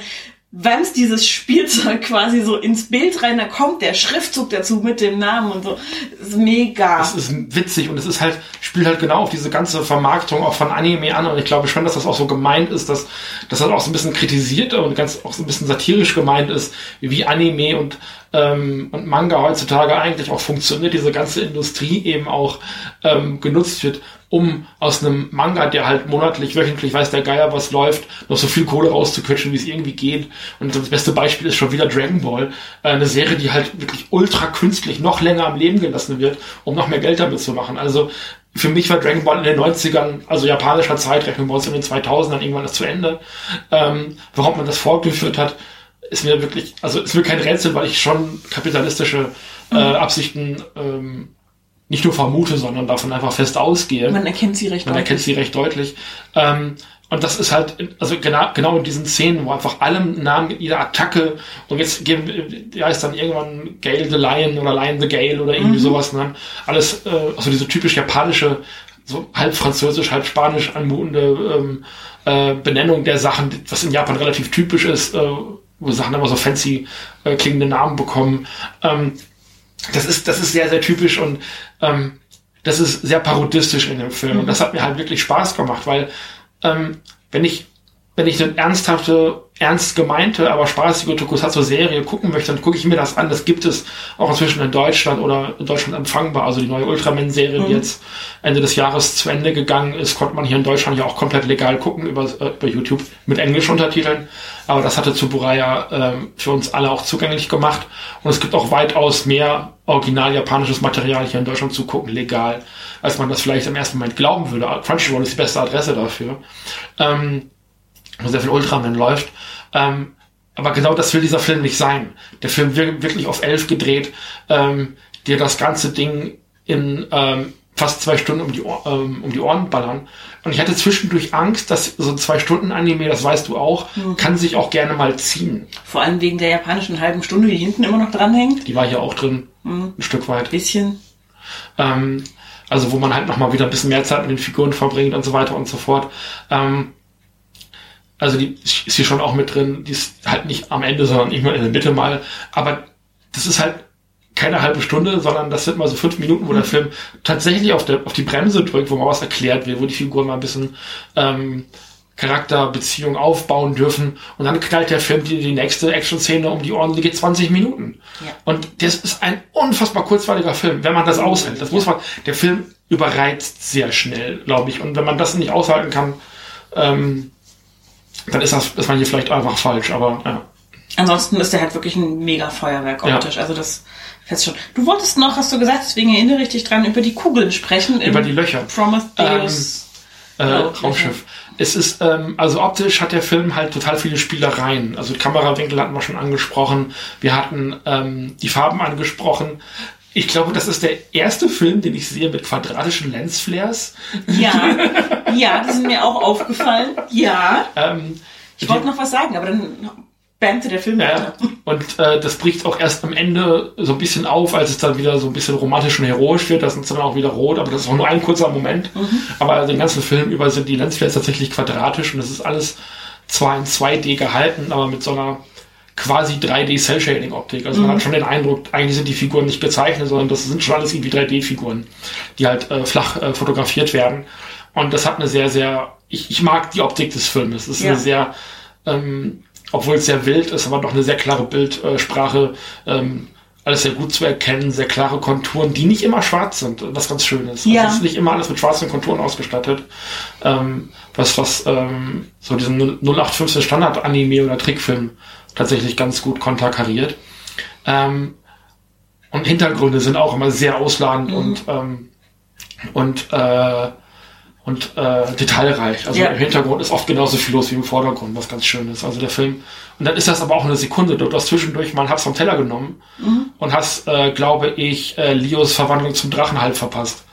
wämst dieses Spielzeug quasi so ins Bild rein, da kommt der Schriftzug dazu mit dem Namen und so. Das ist mega. es ist witzig und es ist halt, spielt halt genau auf diese ganze Vermarktung auch von Anime an und ich glaube schon, dass das auch so gemeint ist, dass, dass das auch so ein bisschen kritisiert und ganz auch so ein bisschen satirisch gemeint ist, wie Anime und, ähm, und Manga heutzutage eigentlich auch funktioniert, diese ganze Industrie eben auch ähm, genutzt wird, um aus einem Manga, der halt monatlich, wöchentlich weiß der Geier, was läuft, noch so viel Kohle rauszukitschen, wie es irgendwie geht. Und das beste Beispiel ist schon wieder Dragon Ball, äh, eine Serie, die halt wirklich ultra künstlich noch länger am Leben gelassen wird, um noch mehr Geld damit zu machen. Also für mich war Dragon Ball in den 90ern, also japanischer Zeitrechnung bei uns in den 2000ern irgendwann das zu Ende. Ähm, warum man das fortgeführt hat, ist mir wirklich, also ist mir kein Rätsel, weil ich schon kapitalistische äh, Absichten ähm, nicht nur vermute, sondern davon einfach fest ausgehe. Man erkennt sie recht Man deutlich. erkennt sie recht deutlich. Ähm, und das ist halt, also genau, genau in diesen Szenen, wo einfach allem Namen jeder Attacke und jetzt geben, ja, ist dann irgendwann Gale the Lion oder Lion the Gale oder irgendwie sowas, ne? Alles, äh, also diese typisch japanische, so halb französisch, halb spanisch anmutende ähm, äh, Benennung der Sachen, was in Japan relativ typisch ist, äh, Sachen immer so fancy äh, klingende Namen bekommen. Ähm, das ist, das ist sehr, sehr typisch und ähm, das ist sehr parodistisch in dem Film. Und das hat mir halt wirklich Spaß gemacht, weil ähm, wenn ich wenn ich eine ernsthafte, ernst gemeinte, aber spaßige Tokusatsu-Serie gucken möchte, dann gucke ich mir das an. Das gibt es auch inzwischen in Deutschland oder in Deutschland empfangbar. Also die neue Ultraman-Serie, die jetzt Ende des Jahres zu Ende gegangen ist, konnte man hier in Deutschland ja auch komplett legal gucken über, äh, über YouTube mit Englischuntertiteln. Aber das hatte Tsuburaya ähm, für uns alle auch zugänglich gemacht. Und es gibt auch weitaus mehr original japanisches Material hier in Deutschland zu gucken, legal, als man das vielleicht im ersten Moment glauben würde. Crunchyroll ist die beste Adresse dafür. Ähm, sehr viel Ultraman läuft. Ähm, aber genau das will dieser Film nicht sein. Der Film wird wirklich auf elf gedreht, ähm, dir das ganze Ding in ähm, fast zwei Stunden um die, Ohr, ähm, um die Ohren ballern. Und ich hatte zwischendurch Angst, dass so ein zwei Stunden Anime, das weißt du auch, kann sich auch gerne mal ziehen. Vor allem wegen der japanischen halben Stunde, die hinten immer noch dranhängt. Die war hier auch drin, ein Stück weit. Bisschen. Ähm, also wo man halt nochmal wieder ein bisschen mehr Zeit mit den Figuren verbringt und so weiter und so fort. Ähm, also die ist hier schon auch mit drin, die ist halt nicht am Ende, sondern irgendwann in der Mitte mal. Aber das ist halt keine halbe Stunde, sondern das sind mal so fünf Minuten, wo der Film tatsächlich auf, der, auf die Bremse drückt, wo mal was erklärt wird, wo die Figuren mal ein bisschen ähm, Charakterbeziehung aufbauen dürfen. Und dann knallt der Film die, die nächste Action-Szene um die Ohren, die geht 20 Minuten. Ja. Und das ist ein unfassbar kurzweiliger Film, wenn man das aushält. Das muss man, der Film überreizt sehr schnell, glaube ich. Und wenn man das nicht aushalten kann, ähm, dann ist das, ist man hier vielleicht einfach falsch, aber ja. Ansonsten ist der halt wirklich ein mega Feuerwerk Ja. optisch. Also das fest schon. Du wolltest noch, hast du gesagt, deswegen erinnere ich dich dran, über die Kugeln sprechen. Über die Löcher. Prometheus. äh, Genau, Raumschiff. Es ist, ähm, also optisch hat der Film halt total viele Spielereien. Also Kamerawinkel hatten wir schon angesprochen. Wir hatten ähm, die Farben angesprochen. Ich glaube, das ist der erste Film, den ich sehe mit quadratischen Lensflares. Ja, ja, die sind mir auch aufgefallen. Ja. Ähm, Ich wollte noch was sagen, aber dann bannte der Film Ja, und äh, das bricht auch erst am Ende so ein bisschen auf, als es dann wieder so ein bisschen romantisch und heroisch wird. Das ist dann auch wieder rot, aber das ist auch nur ein kurzer Moment. Aber den ganzen Film über sind die Lensflares tatsächlich quadratisch und das ist alles zwar in 2D gehalten, aber mit so einer quasi 3D Cell Shading Optik. Also man hat schon den Eindruck, eigentlich sind die Figuren nicht gezeichnet, sondern das sind schon alles irgendwie 3D Figuren, die halt äh, flach äh, fotografiert werden. Und das hat eine sehr, sehr, ich, ich mag die Optik des Filmes. Es ist Ja. eine sehr, ähm, obwohl es sehr wild ist, aber doch eine sehr klare Bildsprache, ähm, alles sehr gut zu erkennen, sehr klare Konturen, die nicht immer schwarz sind, was ganz schön ist. Ja. Also es ist nicht immer alles mit schwarzen Konturen ausgestattet, ähm, was, was ähm, so diesen 0815 Standard-Anime oder Trickfilm tatsächlich ganz gut konterkariert. Ähm, und Hintergründe sind auch immer sehr ausladend und ähm, und äh, und äh, detailreich. Also Ja. im Hintergrund ist oft genauso viel los wie im Vordergrund, was ganz schön ist. Also der Film. Und dann ist das aber auch eine Sekunde. Du hast zwischendurch mal einen Haps vom Teller genommen und hast, äh, glaube ich, äh, Leos Verwandlung zum Drachen halb verpasst.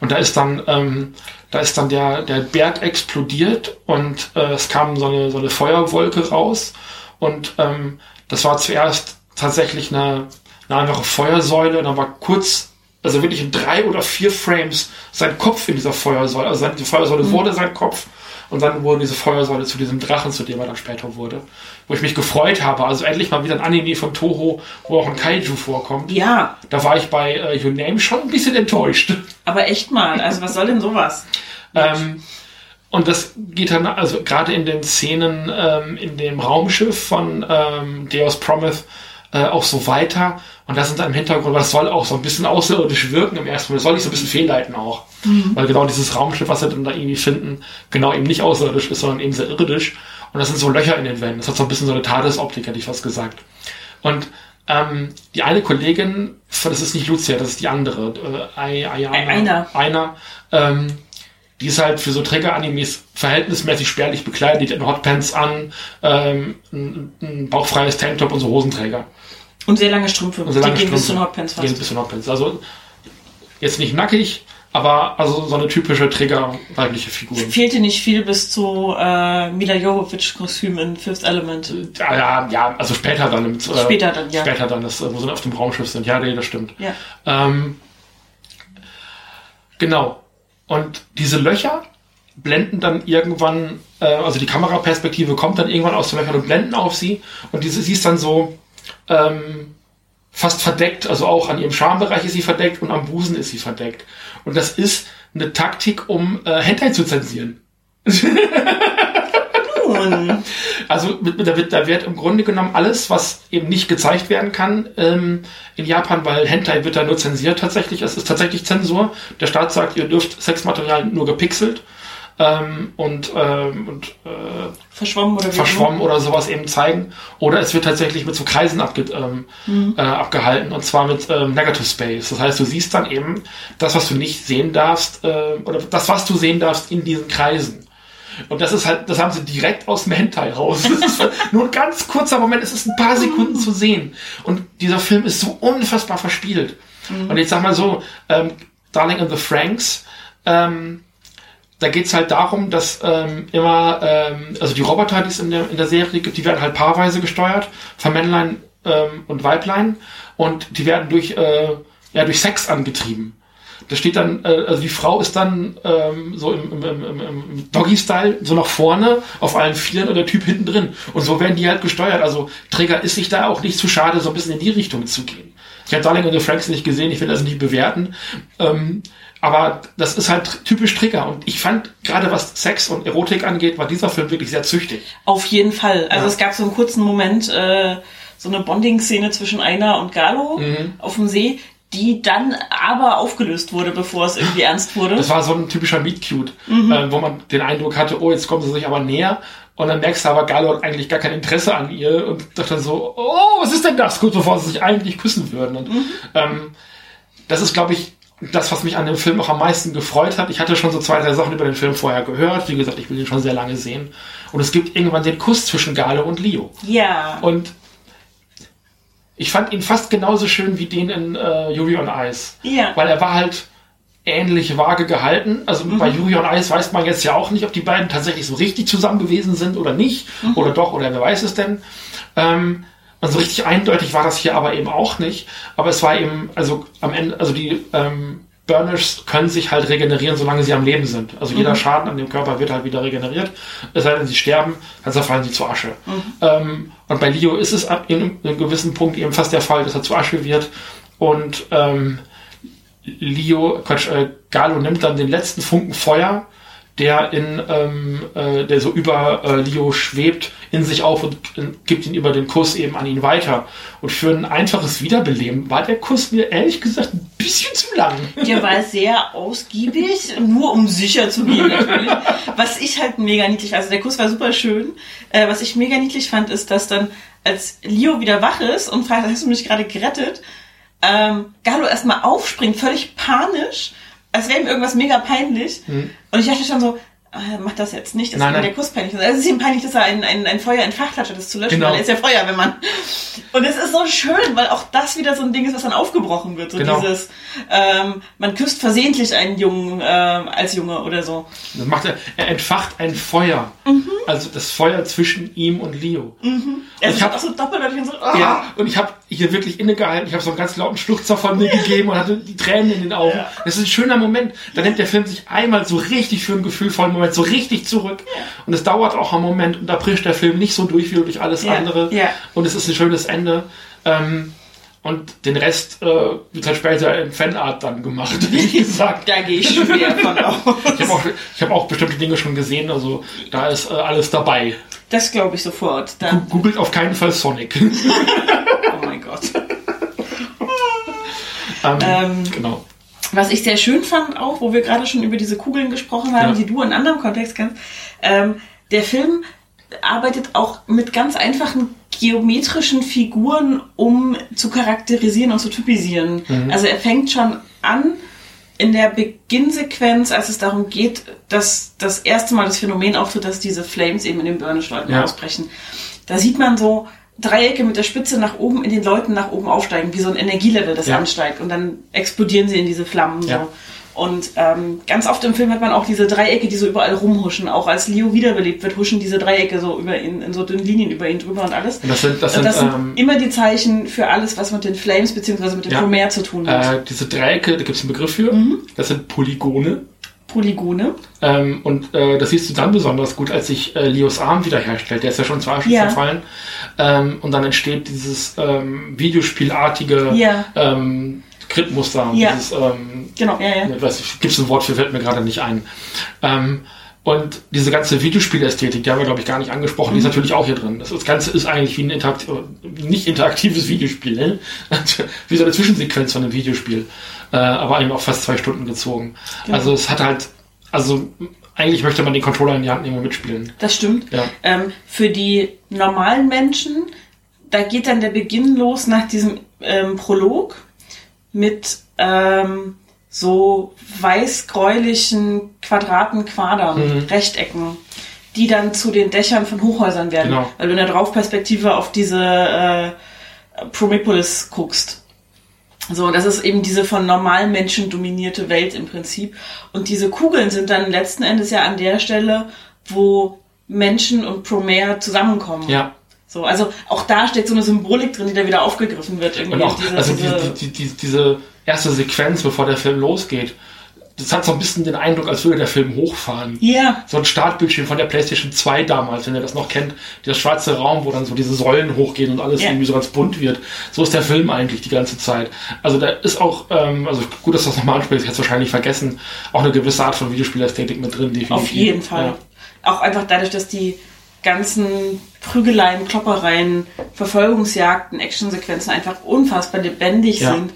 Und da ist dann, ähm, da ist dann der, der Berg explodiert und äh, es kam so eine, so eine Feuerwolke raus. Und ähm, das war zuerst tatsächlich eine, eine einfache Feuersäule. Und dann war kurz, also wirklich in drei oder vier Frames sein Kopf in dieser Feuersäule. Also die Feuersäule wurde sein Kopf. Und dann wurde diese Feuersäule zu diesem Drachen, zu dem er dann später wurde. Wo ich mich gefreut habe. Also endlich mal wieder ein Anime von Toho, wo auch ein Kaiju vorkommt. Ja, Da war ich bei äh, Your Name schon ein bisschen enttäuscht. aber echt mal. Also was soll denn sowas? Ähm, und das geht dann, also gerade in den Szenen ähm, in dem Raumschiff von ähm, Deus Promise äh, auch so weiter. Und das sind dann im Hintergrund, das soll auch so ein bisschen außerirdisch wirken im ersten Mal. Das soll nicht so ein bisschen fehlleiten auch. Weil genau dieses Raumschiff, was sie dann da irgendwie finden, genau eben nicht außerirdisch ist, sondern eben sehr irdisch. Und das sind so Löcher in den Wänden. Das hat so ein bisschen so eine Tadesoptik, hätte ich fast gesagt. Und ähm, die eine Kollegin, das ist nicht Lucia, das ist die andere, äh, Ayana, Aina. Aina, ähm, die ist halt für so Träger-Animes verhältnismäßig spärlich bekleidet, die hat Hotpants an, ähm, ein, ein bauchfreies Tanktop und so Hosenträger. Und sehr lange Strümpfe. Und sehr lange die gehen bis zu Strümpfe. den Hotpants Die Gehen fast. bis zu Hotpants. Also jetzt nicht nackig, aber also so eine typische Träger-weibliche Figur. Fehlte nicht viel bis zu äh, Mila Jovovich-Kostüm in Fifth Element. Ja, ja, ja, also später dann. Im, äh, Später dann, ja. Später dann, das, äh, wo sie auf dem Raumschiff sind. Ja, nee, das stimmt. Ja. Ähm, genau. Und diese Löcher blenden dann irgendwann, äh, also die Kameraperspektive kommt dann irgendwann aus den Löchern und blenden auf sie. Und diese, sie ist dann so ähm, fast verdeckt, also auch an ihrem Schambereich ist sie verdeckt und am Busen ist sie verdeckt. Und das ist eine Taktik, um äh, Hentai zu zensieren. Nun, Also mit- mit- da wird, da wird im Grunde genommen alles, was eben nicht gezeigt werden kann ähm, in Japan, weil Hentai wird da nur zensiert tatsächlich. Es ist tatsächlich Zensur. Der Staat sagt, ihr dürft Sexmaterial nur gepixelt ähm, und, ähm, und äh, verschwommen oder verschwommen oder sowas eben zeigen. Oder es wird tatsächlich mit so Kreisen abge, ähm, äh, abgehalten und zwar mit ähm, Negative Space. Das heißt, du siehst dann eben das, was du nicht sehen darfst, äh, oder das, was du sehen darfst in diesen Kreisen. Und das ist halt, das haben sie direkt aus dem Hentai raus. Das ist nur ein ganz kurzer Moment, es ist ein paar Sekunden zu sehen. Und dieser Film ist so unfassbar verspielt. Und ich sag mal so, ähm, Darling in the Franks, ähm, da geht's halt darum, dass ähm, immer, ähm, also die Roboter, die es in der, in der Serie gibt, die werden halt paarweise gesteuert, von Männlein ähm, und Weiblein. Und die werden durch, äh, ja, durch Sex angetrieben. Da steht dann, äh, also die Frau ist dann ähm, so im, im, im, im, im Doggy-Style, so nach vorne, auf allen Vieren und der Typ hinten drin. Und so werden die halt gesteuert. Also Träger ist sich da auch nicht zu schade, so ein bisschen in die Richtung zu gehen. Ich habe Darling und the Franks nicht gesehen, ich will das nicht bewerten. Ähm, aber das ist halt typisch Trigger. Und ich fand, gerade was Sex und Erotik angeht, war dieser Film wirklich sehr züchtig. Auf jeden Fall. Also Ja. es gab so einen kurzen Moment, äh, so eine Bonding-Szene zwischen Einer und Galo Mhm. auf dem See, die dann aber aufgelöst wurde, bevor es irgendwie ernst wurde. Das war so ein typischer Meet-Cute, Mhm. äh, wo man den Eindruck hatte, oh, jetzt kommen sie sich aber näher. Und dann merkst du aber, Galo hat eigentlich gar kein Interesse an ihr und dachte dann so, oh, was ist denn das? Kurz bevor sie sich eigentlich küssen würden. Und Mhm. ähm, das ist, glaube ich, das, was mich an dem Film auch am meisten gefreut hat. Ich hatte schon so zwei, drei Sachen über den Film vorher gehört. Wie gesagt, ich will ihn schon sehr lange sehen. Und es gibt irgendwann den Kuss zwischen Galo und Leo. ja. Und ich fand ihn fast genauso schön wie den in äh, Yuri on Ice. Ja. Weil er war halt ähnlich vage gehalten. Also bei Yuri on Ice weiß man jetzt ja auch nicht, ob die beiden tatsächlich so richtig zusammen gewesen sind oder nicht. Oder doch, oder wer weiß es denn. Ähm, und so richtig eindeutig war das hier aber eben auch nicht. Aber es war eben, also am Ende, also die ähm, Burners können sich halt regenerieren, solange sie am Leben sind. Also jeder Schaden an dem Körper wird halt wieder regeneriert. Es sei denn, sie sterben, dann zerfallen sie zu Asche. Ähm, und bei Leo ist es ab in einem gewissen Punkt eben fast der Fall, dass er zu Asche wird. Und ähm, Leo, Quatsch, äh, Galo nimmt dann den letzten Funken Feuer, der in, ähm, äh, der so über äh, Leo schwebt, in sich auf und äh, gibt ihn über den Kuss eben an ihn weiter. Und für ein einfaches Wiederbeleben war der Kuss mir ehrlich gesagt ein bisschen zu lang. Der war sehr ausgiebig, nur um sicher zu gehen natürlich. Was ich halt mega niedlich, also der Kuss war super schön. Äh, was ich mega niedlich fand, ist, dass dann, als Leo wieder wach ist und fragt, hast du mich gerade gerettet, ähm, Galo erstmal aufspringt, völlig panisch, als wäre ihm irgendwas mega peinlich. Und ich dachte schon so, äh, mach das jetzt nicht, das Mhm. Nein, ist mir der Kuss peinlich. Also es ist ihm peinlich, dass er ein, ein, ein Feuer entfacht hat, es zu löschen, Genau. weil er ist ja Feuerwehrmann. Und es ist so schön, weil auch das wieder so ein Ding ist, was dann aufgebrochen wird. So Genau. dieses, ähm, man küsst versehentlich einen Jungen ähm, als Junge oder so. Das macht er, er entfacht ein Feuer. Also das Feuer zwischen ihm und Leo. Er Ich ist hab- auch so doppeldeutig und so, ah. Ja, und ich habe hier wirklich innegehalten. Ich habe so einen ganz lauten Schluchzer von mir gegeben und hatte die Tränen in den Augen. Das ist ein schöner Moment. Da nimmt der Film sich einmal so richtig für einen gefühlvollen Moment so richtig zurück. Und es dauert auch einen Moment und da bricht der Film nicht so durch wie durch alles Ja, andere. ja. Und es ist ein schönes Ende. Ähm, und den Rest äh, wird halt später in Fanart dann gemacht, wie gesagt. Da gehe ich schwer von aus. Ich habe auch, hab auch bestimmte Dinge schon gesehen, also da ist äh, alles dabei. Das glaube ich sofort. Dann, Googelt auf keinen Fall Sonic. oh mein Gott. Ähm, Ähm, genau. Was ich sehr schön fand auch, wo wir gerade schon über diese Kugeln gesprochen haben, Ja. die du in anderem Kontext kennst, ähm, der Film arbeitet auch mit ganz einfachen geometrischen Figuren, um zu charakterisieren und zu typisieren. Mhm. Also er fängt schon an in der Beginnsequenz, als es darum geht, dass das erste Mal das Phänomen auftritt, dass diese Flames eben in den Burnish-Leuten Ja. ausbrechen, da sieht man so Dreiecke mit der Spitze nach oben in den Leuten nach oben aufsteigen, wie so ein Energielevel, das Ja. ansteigt und dann explodieren sie in diese Flammen. Ja. So. Und ähm, ganz oft im Film hat man auch diese Dreiecke, die so überall rumhuschen. Auch als Leo wiederbelebt wird, huschen diese Dreiecke so über ihn, in so dünnen Linien über ihn drüber und alles. Und das sind, das sind, das sind ähm, immer die Zeichen für alles, was mit den Flames bzw. mit dem Ja. Promare zu tun hat. äh, diese Dreiecke, da gibt es einen Begriff für. Mhm. Das sind Polygone. Polygone. Ähm, und äh, das siehst du dann besonders gut, als sich äh, Leos Arm wiederherstellt. Der ist ja schon zu Asche Ja. zerfallen. Ähm, und dann entsteht dieses ähm, Videospielartige Ja. ähm, Gridmuster. Ja. Dieses, ähm, Genau, ja, ja. nicht, gibt es ein Wort für, fällt mir gerade nicht ein. Ähm, und diese ganze Videospielästhetik, die haben wir, glaube ich, gar nicht angesprochen, Mhm. die ist natürlich auch hier drin. Das, das Ganze ist eigentlich wie ein Interakt nicht interaktives Videospiel, ne? wie so eine Zwischensequenz von einem Videospiel. Äh, aber eben auch fast zwei Stunden gezogen. Genau. Also es hat halt, also eigentlich möchte man den Controller in die Hand nehmen und mitspielen. Das stimmt. Ja. Ähm, für die normalen Menschen, da geht dann der Beginn los nach diesem ähm, Prolog mit ähm, so weiß-gräulichen Quadraten, Quadern, Mhm. Rechtecken, die dann zu den Dächern von Hochhäusern werden. Genau. Weil du in der Draufperspektive auf diese äh, Promepolis guckst. So, das ist eben diese von normalen Menschen dominierte Welt im Prinzip. Und diese Kugeln sind dann letzten Endes ja an der Stelle, wo Menschen und Promare zusammenkommen. Ja. So, also auch da steht so eine Symbolik drin, die da wieder aufgegriffen wird. Irgendwie Und auch, diese, also diese, die, die, die, diese erste Sequenz, bevor der Film losgeht, das hat so ein bisschen den Eindruck, als würde der Film hochfahren. ja, so ein Startbildschirm von der PlayStation 2 damals, wenn ihr das noch kennt, der schwarze Raum, wo dann so diese Säulen hochgehen und alles Ja. irgendwie so ganz bunt wird. So ist der Film eigentlich die ganze Zeit. Also da ist auch, ähm, also gut, dass du das nochmal ansprichst, ich hätte es wahrscheinlich vergessen, auch eine gewisse Art von Videospielästhetik mit drin, definitiv. auf jeden Fall. Ja. Auch einfach dadurch, dass die ganzen Prügeleien, Kloppereien, Verfolgungsjagden, Actionsequenzen einfach unfassbar lebendig Ja. sind.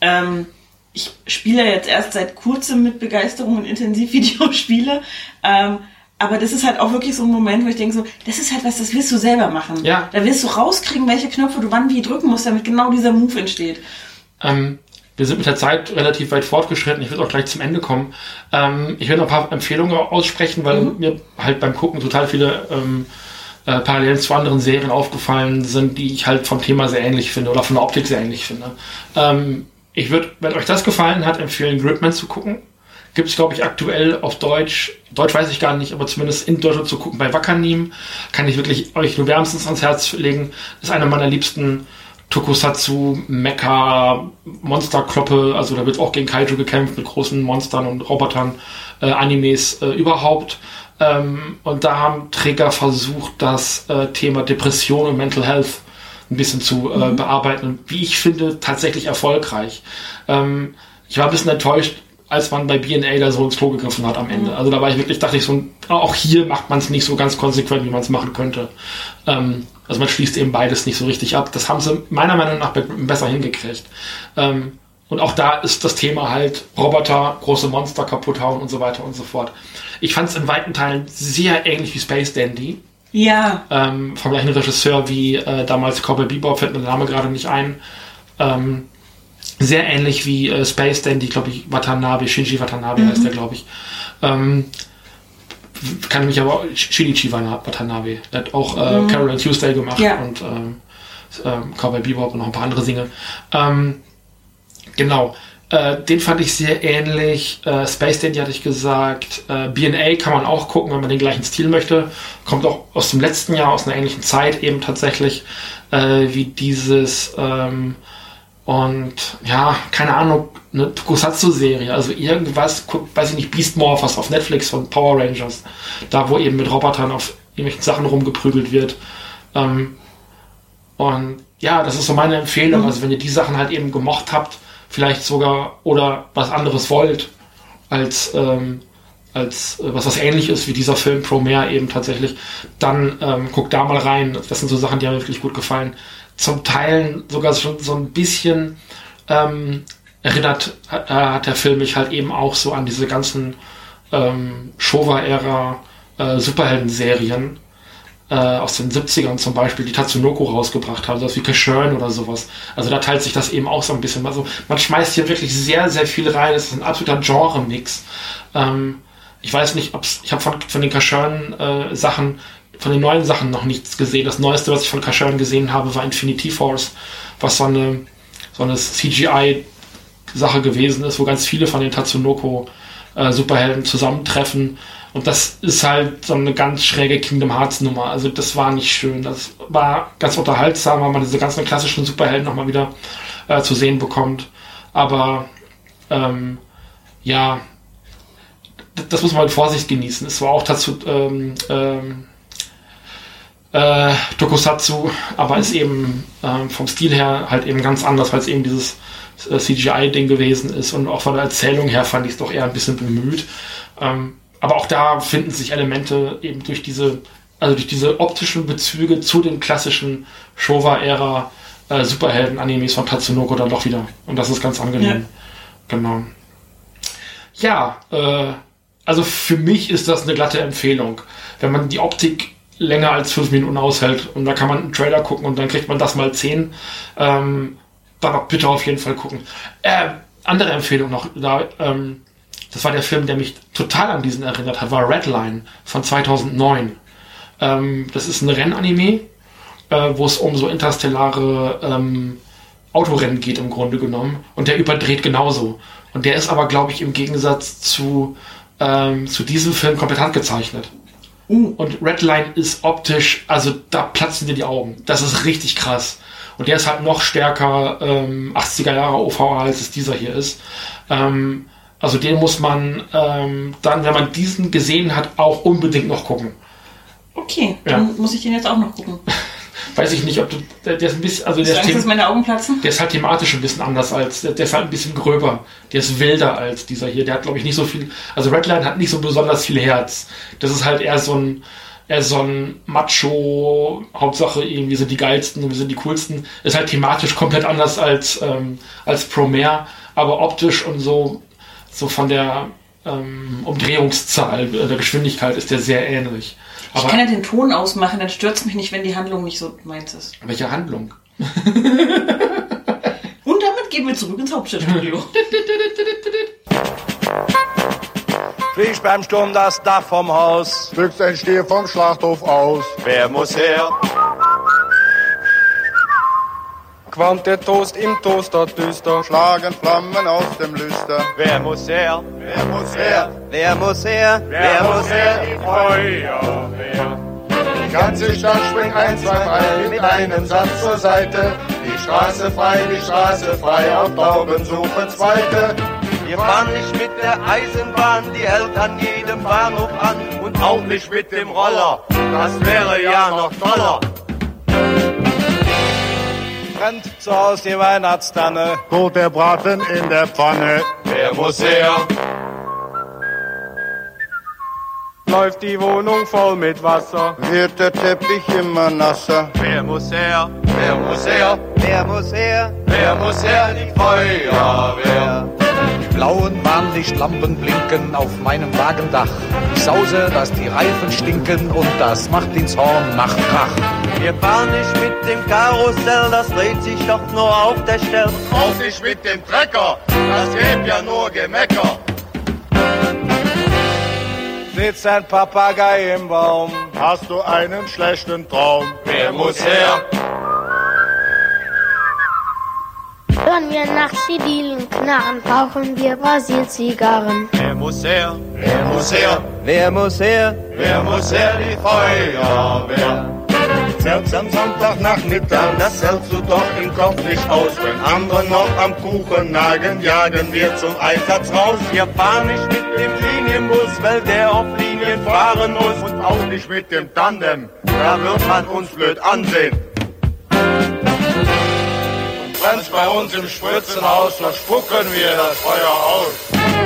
Ähm, ich spiele jetzt erst seit kurzem mit Begeisterung und intensiv Videospiele. Ähm, aber das ist halt auch wirklich so ein Moment, wo ich denke so, das ist halt was, das willst du selber machen. Ja. Da willst du rauskriegen, welche Knöpfe du wann wie drücken musst, damit genau dieser Move entsteht. Ähm, wir sind mit der Zeit relativ weit fortgeschritten. Ich würde auch gleich zum Ende kommen. Ähm, ich will noch ein paar Empfehlungen aussprechen, weil mir halt beim Gucken total viele ähm, äh, Parallelen zu anderen Serien aufgefallen sind, die ich halt vom Thema sehr ähnlich finde oder von der Optik sehr ähnlich finde. Ähm, ich würde, wenn euch das gefallen hat, empfehlen, Gridman zu gucken. Gibt es, glaube ich, aktuell auf Deutsch. Deutsch weiß ich gar nicht, aber zumindest in Deutschland zu gucken bei Wakanim. Kann ich wirklich euch nur wärmstens ans Herz legen. Ist einer meiner liebsten Tokusatsu, Mecha, Monsterkloppe. Also da wird auch gegen Kaiju gekämpft mit großen Monstern und Robotern, äh, Animes äh, überhaupt. Ähm, und da haben Träger versucht, das äh, Thema Depression und Mental Health ein bisschen zu äh, bearbeiten. Und wie ich finde, tatsächlich erfolgreich. Ähm, ich war ein bisschen enttäuscht, als man bei B&A da so ins Klo gegriffen hat am Ende. Also da war ich wirklich, dachte ich so, auch hier macht man es nicht so ganz konsequent, wie man es machen könnte. Ähm, also man schließt eben beides nicht so richtig ab. Das haben sie meiner Meinung nach besser hingekriegt. Ähm, und auch da ist das Thema halt Roboter, große Monster kaputt hauen und so weiter und so fort. Ich fand es in weiten Teilen sehr ähnlich wie Space Dandy Ja, ähm, vom gleichen Regisseur wie äh, damals Cowboy Bebop, fällt mir der Name gerade nicht ein. Ähm, sehr ähnlich wie äh, Space Dandy, glaube ich, Watanabe, Shinji Watanabe heißt der, glaube ich. Ähm, kann mich aber Shinichi Watanabe, der hat auch äh, Carol and Tuesday gemacht Ja. und ähm, Cowboy Bebop und noch ein paar andere Dinge. Ähm, genau. Äh, den fand ich sehr ähnlich. Äh, Space Dandy hatte ich gesagt. Äh, BA kann man auch gucken, wenn man den gleichen Stil möchte. Kommt auch aus dem letzten Jahr, aus einer ähnlichen Zeit eben tatsächlich, äh, wie dieses. Ähm, und ja, keine Ahnung, eine Tokusatsu-Serie, also irgendwas, weiß ich nicht, Beast Morphers auf Netflix von Power Rangers, da wo eben mit Robotern auf irgendwelchen Sachen rumgeprügelt wird. Ähm, und ja, das ist so meine Empfehlung. Also wenn ihr die Sachen halt eben gemocht habt, vielleicht sogar oder was anderes wollt, als, ähm, als äh, was was ähnlich ist wie dieser Film Promare eben tatsächlich, dann ähm, guckt da mal rein. Das sind so Sachen, die haben mir wirklich gut gefallen. Zum Teil sogar schon so ein bisschen ähm, erinnert äh, hat der Film mich halt eben auch so an diese ganzen ähm, Showa-Ära äh, Superhelden-Serien äh, aus den 70ern zum Beispiel, die Tatsunoko rausgebracht haben, sowas wie Kashern oder sowas. Also da teilt sich das eben auch so ein bisschen. Also man schmeißt hier wirklich sehr, sehr viel rein. Es ist ein absoluter Genre-Mix. Ähm, ich weiß nicht, ob's, ich habe von, von den Kashern-Sachen, äh, von den neuen Sachen noch nichts gesehen. Das Neueste, was ich von Kashern gesehen habe, war Infinity Force, was so eine, so eine CGI-Sache gewesen ist, wo ganz viele von den Tatsunoko äh, Superhelden zusammentreffen und das ist halt so eine ganz schräge Kingdom Hearts Nummer. Also das war nicht schön. Das war ganz unterhaltsam, weil man diese ganzen klassischen Superhelden nochmal wieder äh, zu sehen bekommt. Aber ähm, ja, das muss man mit Vorsicht genießen. Es war auch dazu ähm, ähm, äh, Tokusatsu, aber ist eben ähm, vom Stil her halt eben ganz anders, weil es eben dieses äh, CGI-Ding gewesen ist und auch von der Erzählung her fand ich es doch eher ein bisschen bemüht. Ähm, aber auch da finden sich Elemente eben durch diese, also durch diese optischen Bezüge zu den klassischen Showa-Ära äh, Superhelden-Animes von Tatsunoko dann doch wieder. Und das ist ganz angenehm. Ja. Genau. Ja, äh, also für mich ist das eine glatte Empfehlung. Wenn man die Optik länger als fünf Minuten aushält und da kann man einen Trailer gucken und dann kriegt man das mal zehn, ähm, dann bitte auf jeden Fall gucken. Äh, andere Empfehlung noch, da, ähm, das war der Film, der mich total an diesen erinnert hat, war Redline von 2009. Ähm, das ist ein Rennanime, äh, wo es um so interstellare ähm, Autorennen geht im Grunde genommen. Und der überdreht genauso. Und der ist aber, glaube ich, im Gegensatz zu, ähm, zu diesem Film komplett handgezeichnet. Uh. Und Redline ist optisch, also da platzen dir die Augen. Das ist richtig krass. Und der ist halt noch stärker ähm, 80er Jahre OVA, als es dieser hier ist. Ähm, also den muss man ähm, dann, wenn man diesen gesehen hat, auch unbedingt noch gucken. Okay, dann muss ich den jetzt auch noch gucken. Weiß ich nicht, ob du. Der, der ist ein bisschen. Also der ist, dass meine Augen platzen? Der ist halt thematisch ein bisschen anders als. Der, der ist halt ein bisschen gröber. Der ist wilder als dieser hier. Der hat, glaube ich, nicht so viel. Also Redline hat nicht so besonders viel Herz. Das ist halt eher so ein. Eher so ein Macho, Hauptsache irgendwie sind die geilsten, wir sind die coolsten. Ist halt thematisch komplett anders als, ähm, als Promare, aber optisch und so so von der ähm, Umdrehungszahl der Geschwindigkeit ist der sehr ähnlich. Aber ich kann ja den Ton ausmachen, dann stört es mich nicht, wenn die Handlung nicht so meins ist. Welche Handlung? Und damit gehen wir zurück ins Hauptstadtstudio. Fliegt beim Sturm das Dach vom Haus. Büchst ein Stier vom Schlachthof aus. Wer muss her? Qualmt der Toast im Toaster düster, schlagen Flammen aus dem Lüster. Wer muss her? Wer muss her? Wer muss her? Wer muss her? Die Feuerwehr. Die ganze Stadt springt ein, zwei, drei mit einem Satz zur Seite. Die Straße frei, die Straße frei, auf Tauben suchen Zweite. Wir fahren nicht mit der Eisenbahn, die hält an jedem Bahnhof an. Und auch nicht mit dem Roller, das wäre ja noch toller brennt zu Hause die Weihnachtstanne. Tot der Braten in der Pfanne. Wer muss her? Läuft die Wohnung voll mit Wasser. Wird der Teppich immer nasser. Wer muss her? Wer muss her? Wer muss her? Wer muss her? Die Feuerwehr blauen Warnlichtlampen blinken auf meinem Wagendach. Ich sause, dass die Reifen stinken und das macht ins Horn, macht Krach. Wir fahren nicht mit dem Karussell, das dreht sich doch nur auf der Stelle. Auch nicht mit dem Trecker, das gibt ja nur Gemecker. Sitzt ein Papagei im Baum. Hast du einen schlechten Traum? Wer muss her? Hören wir nach Schidilen knarren, rauchen wir Brasil-Zigarren. Wer muss her? Wer muss her? Wer muss her? Wer muss her? Die Feuerwehr. Selbst am Sonntagnachmittag, das hältst du doch im Kopf nicht aus. Wenn andere noch am Kuchen nagen, jagen wir zum Einsatz raus. Wir fahren nicht mit dem Linienbus, weil der auf Linien fahren muss. Und auch nicht mit dem Tandem, da wird man uns blöd ansehen brennt's bei uns im Spritzenhaus, da spucken wir das Feuer aus.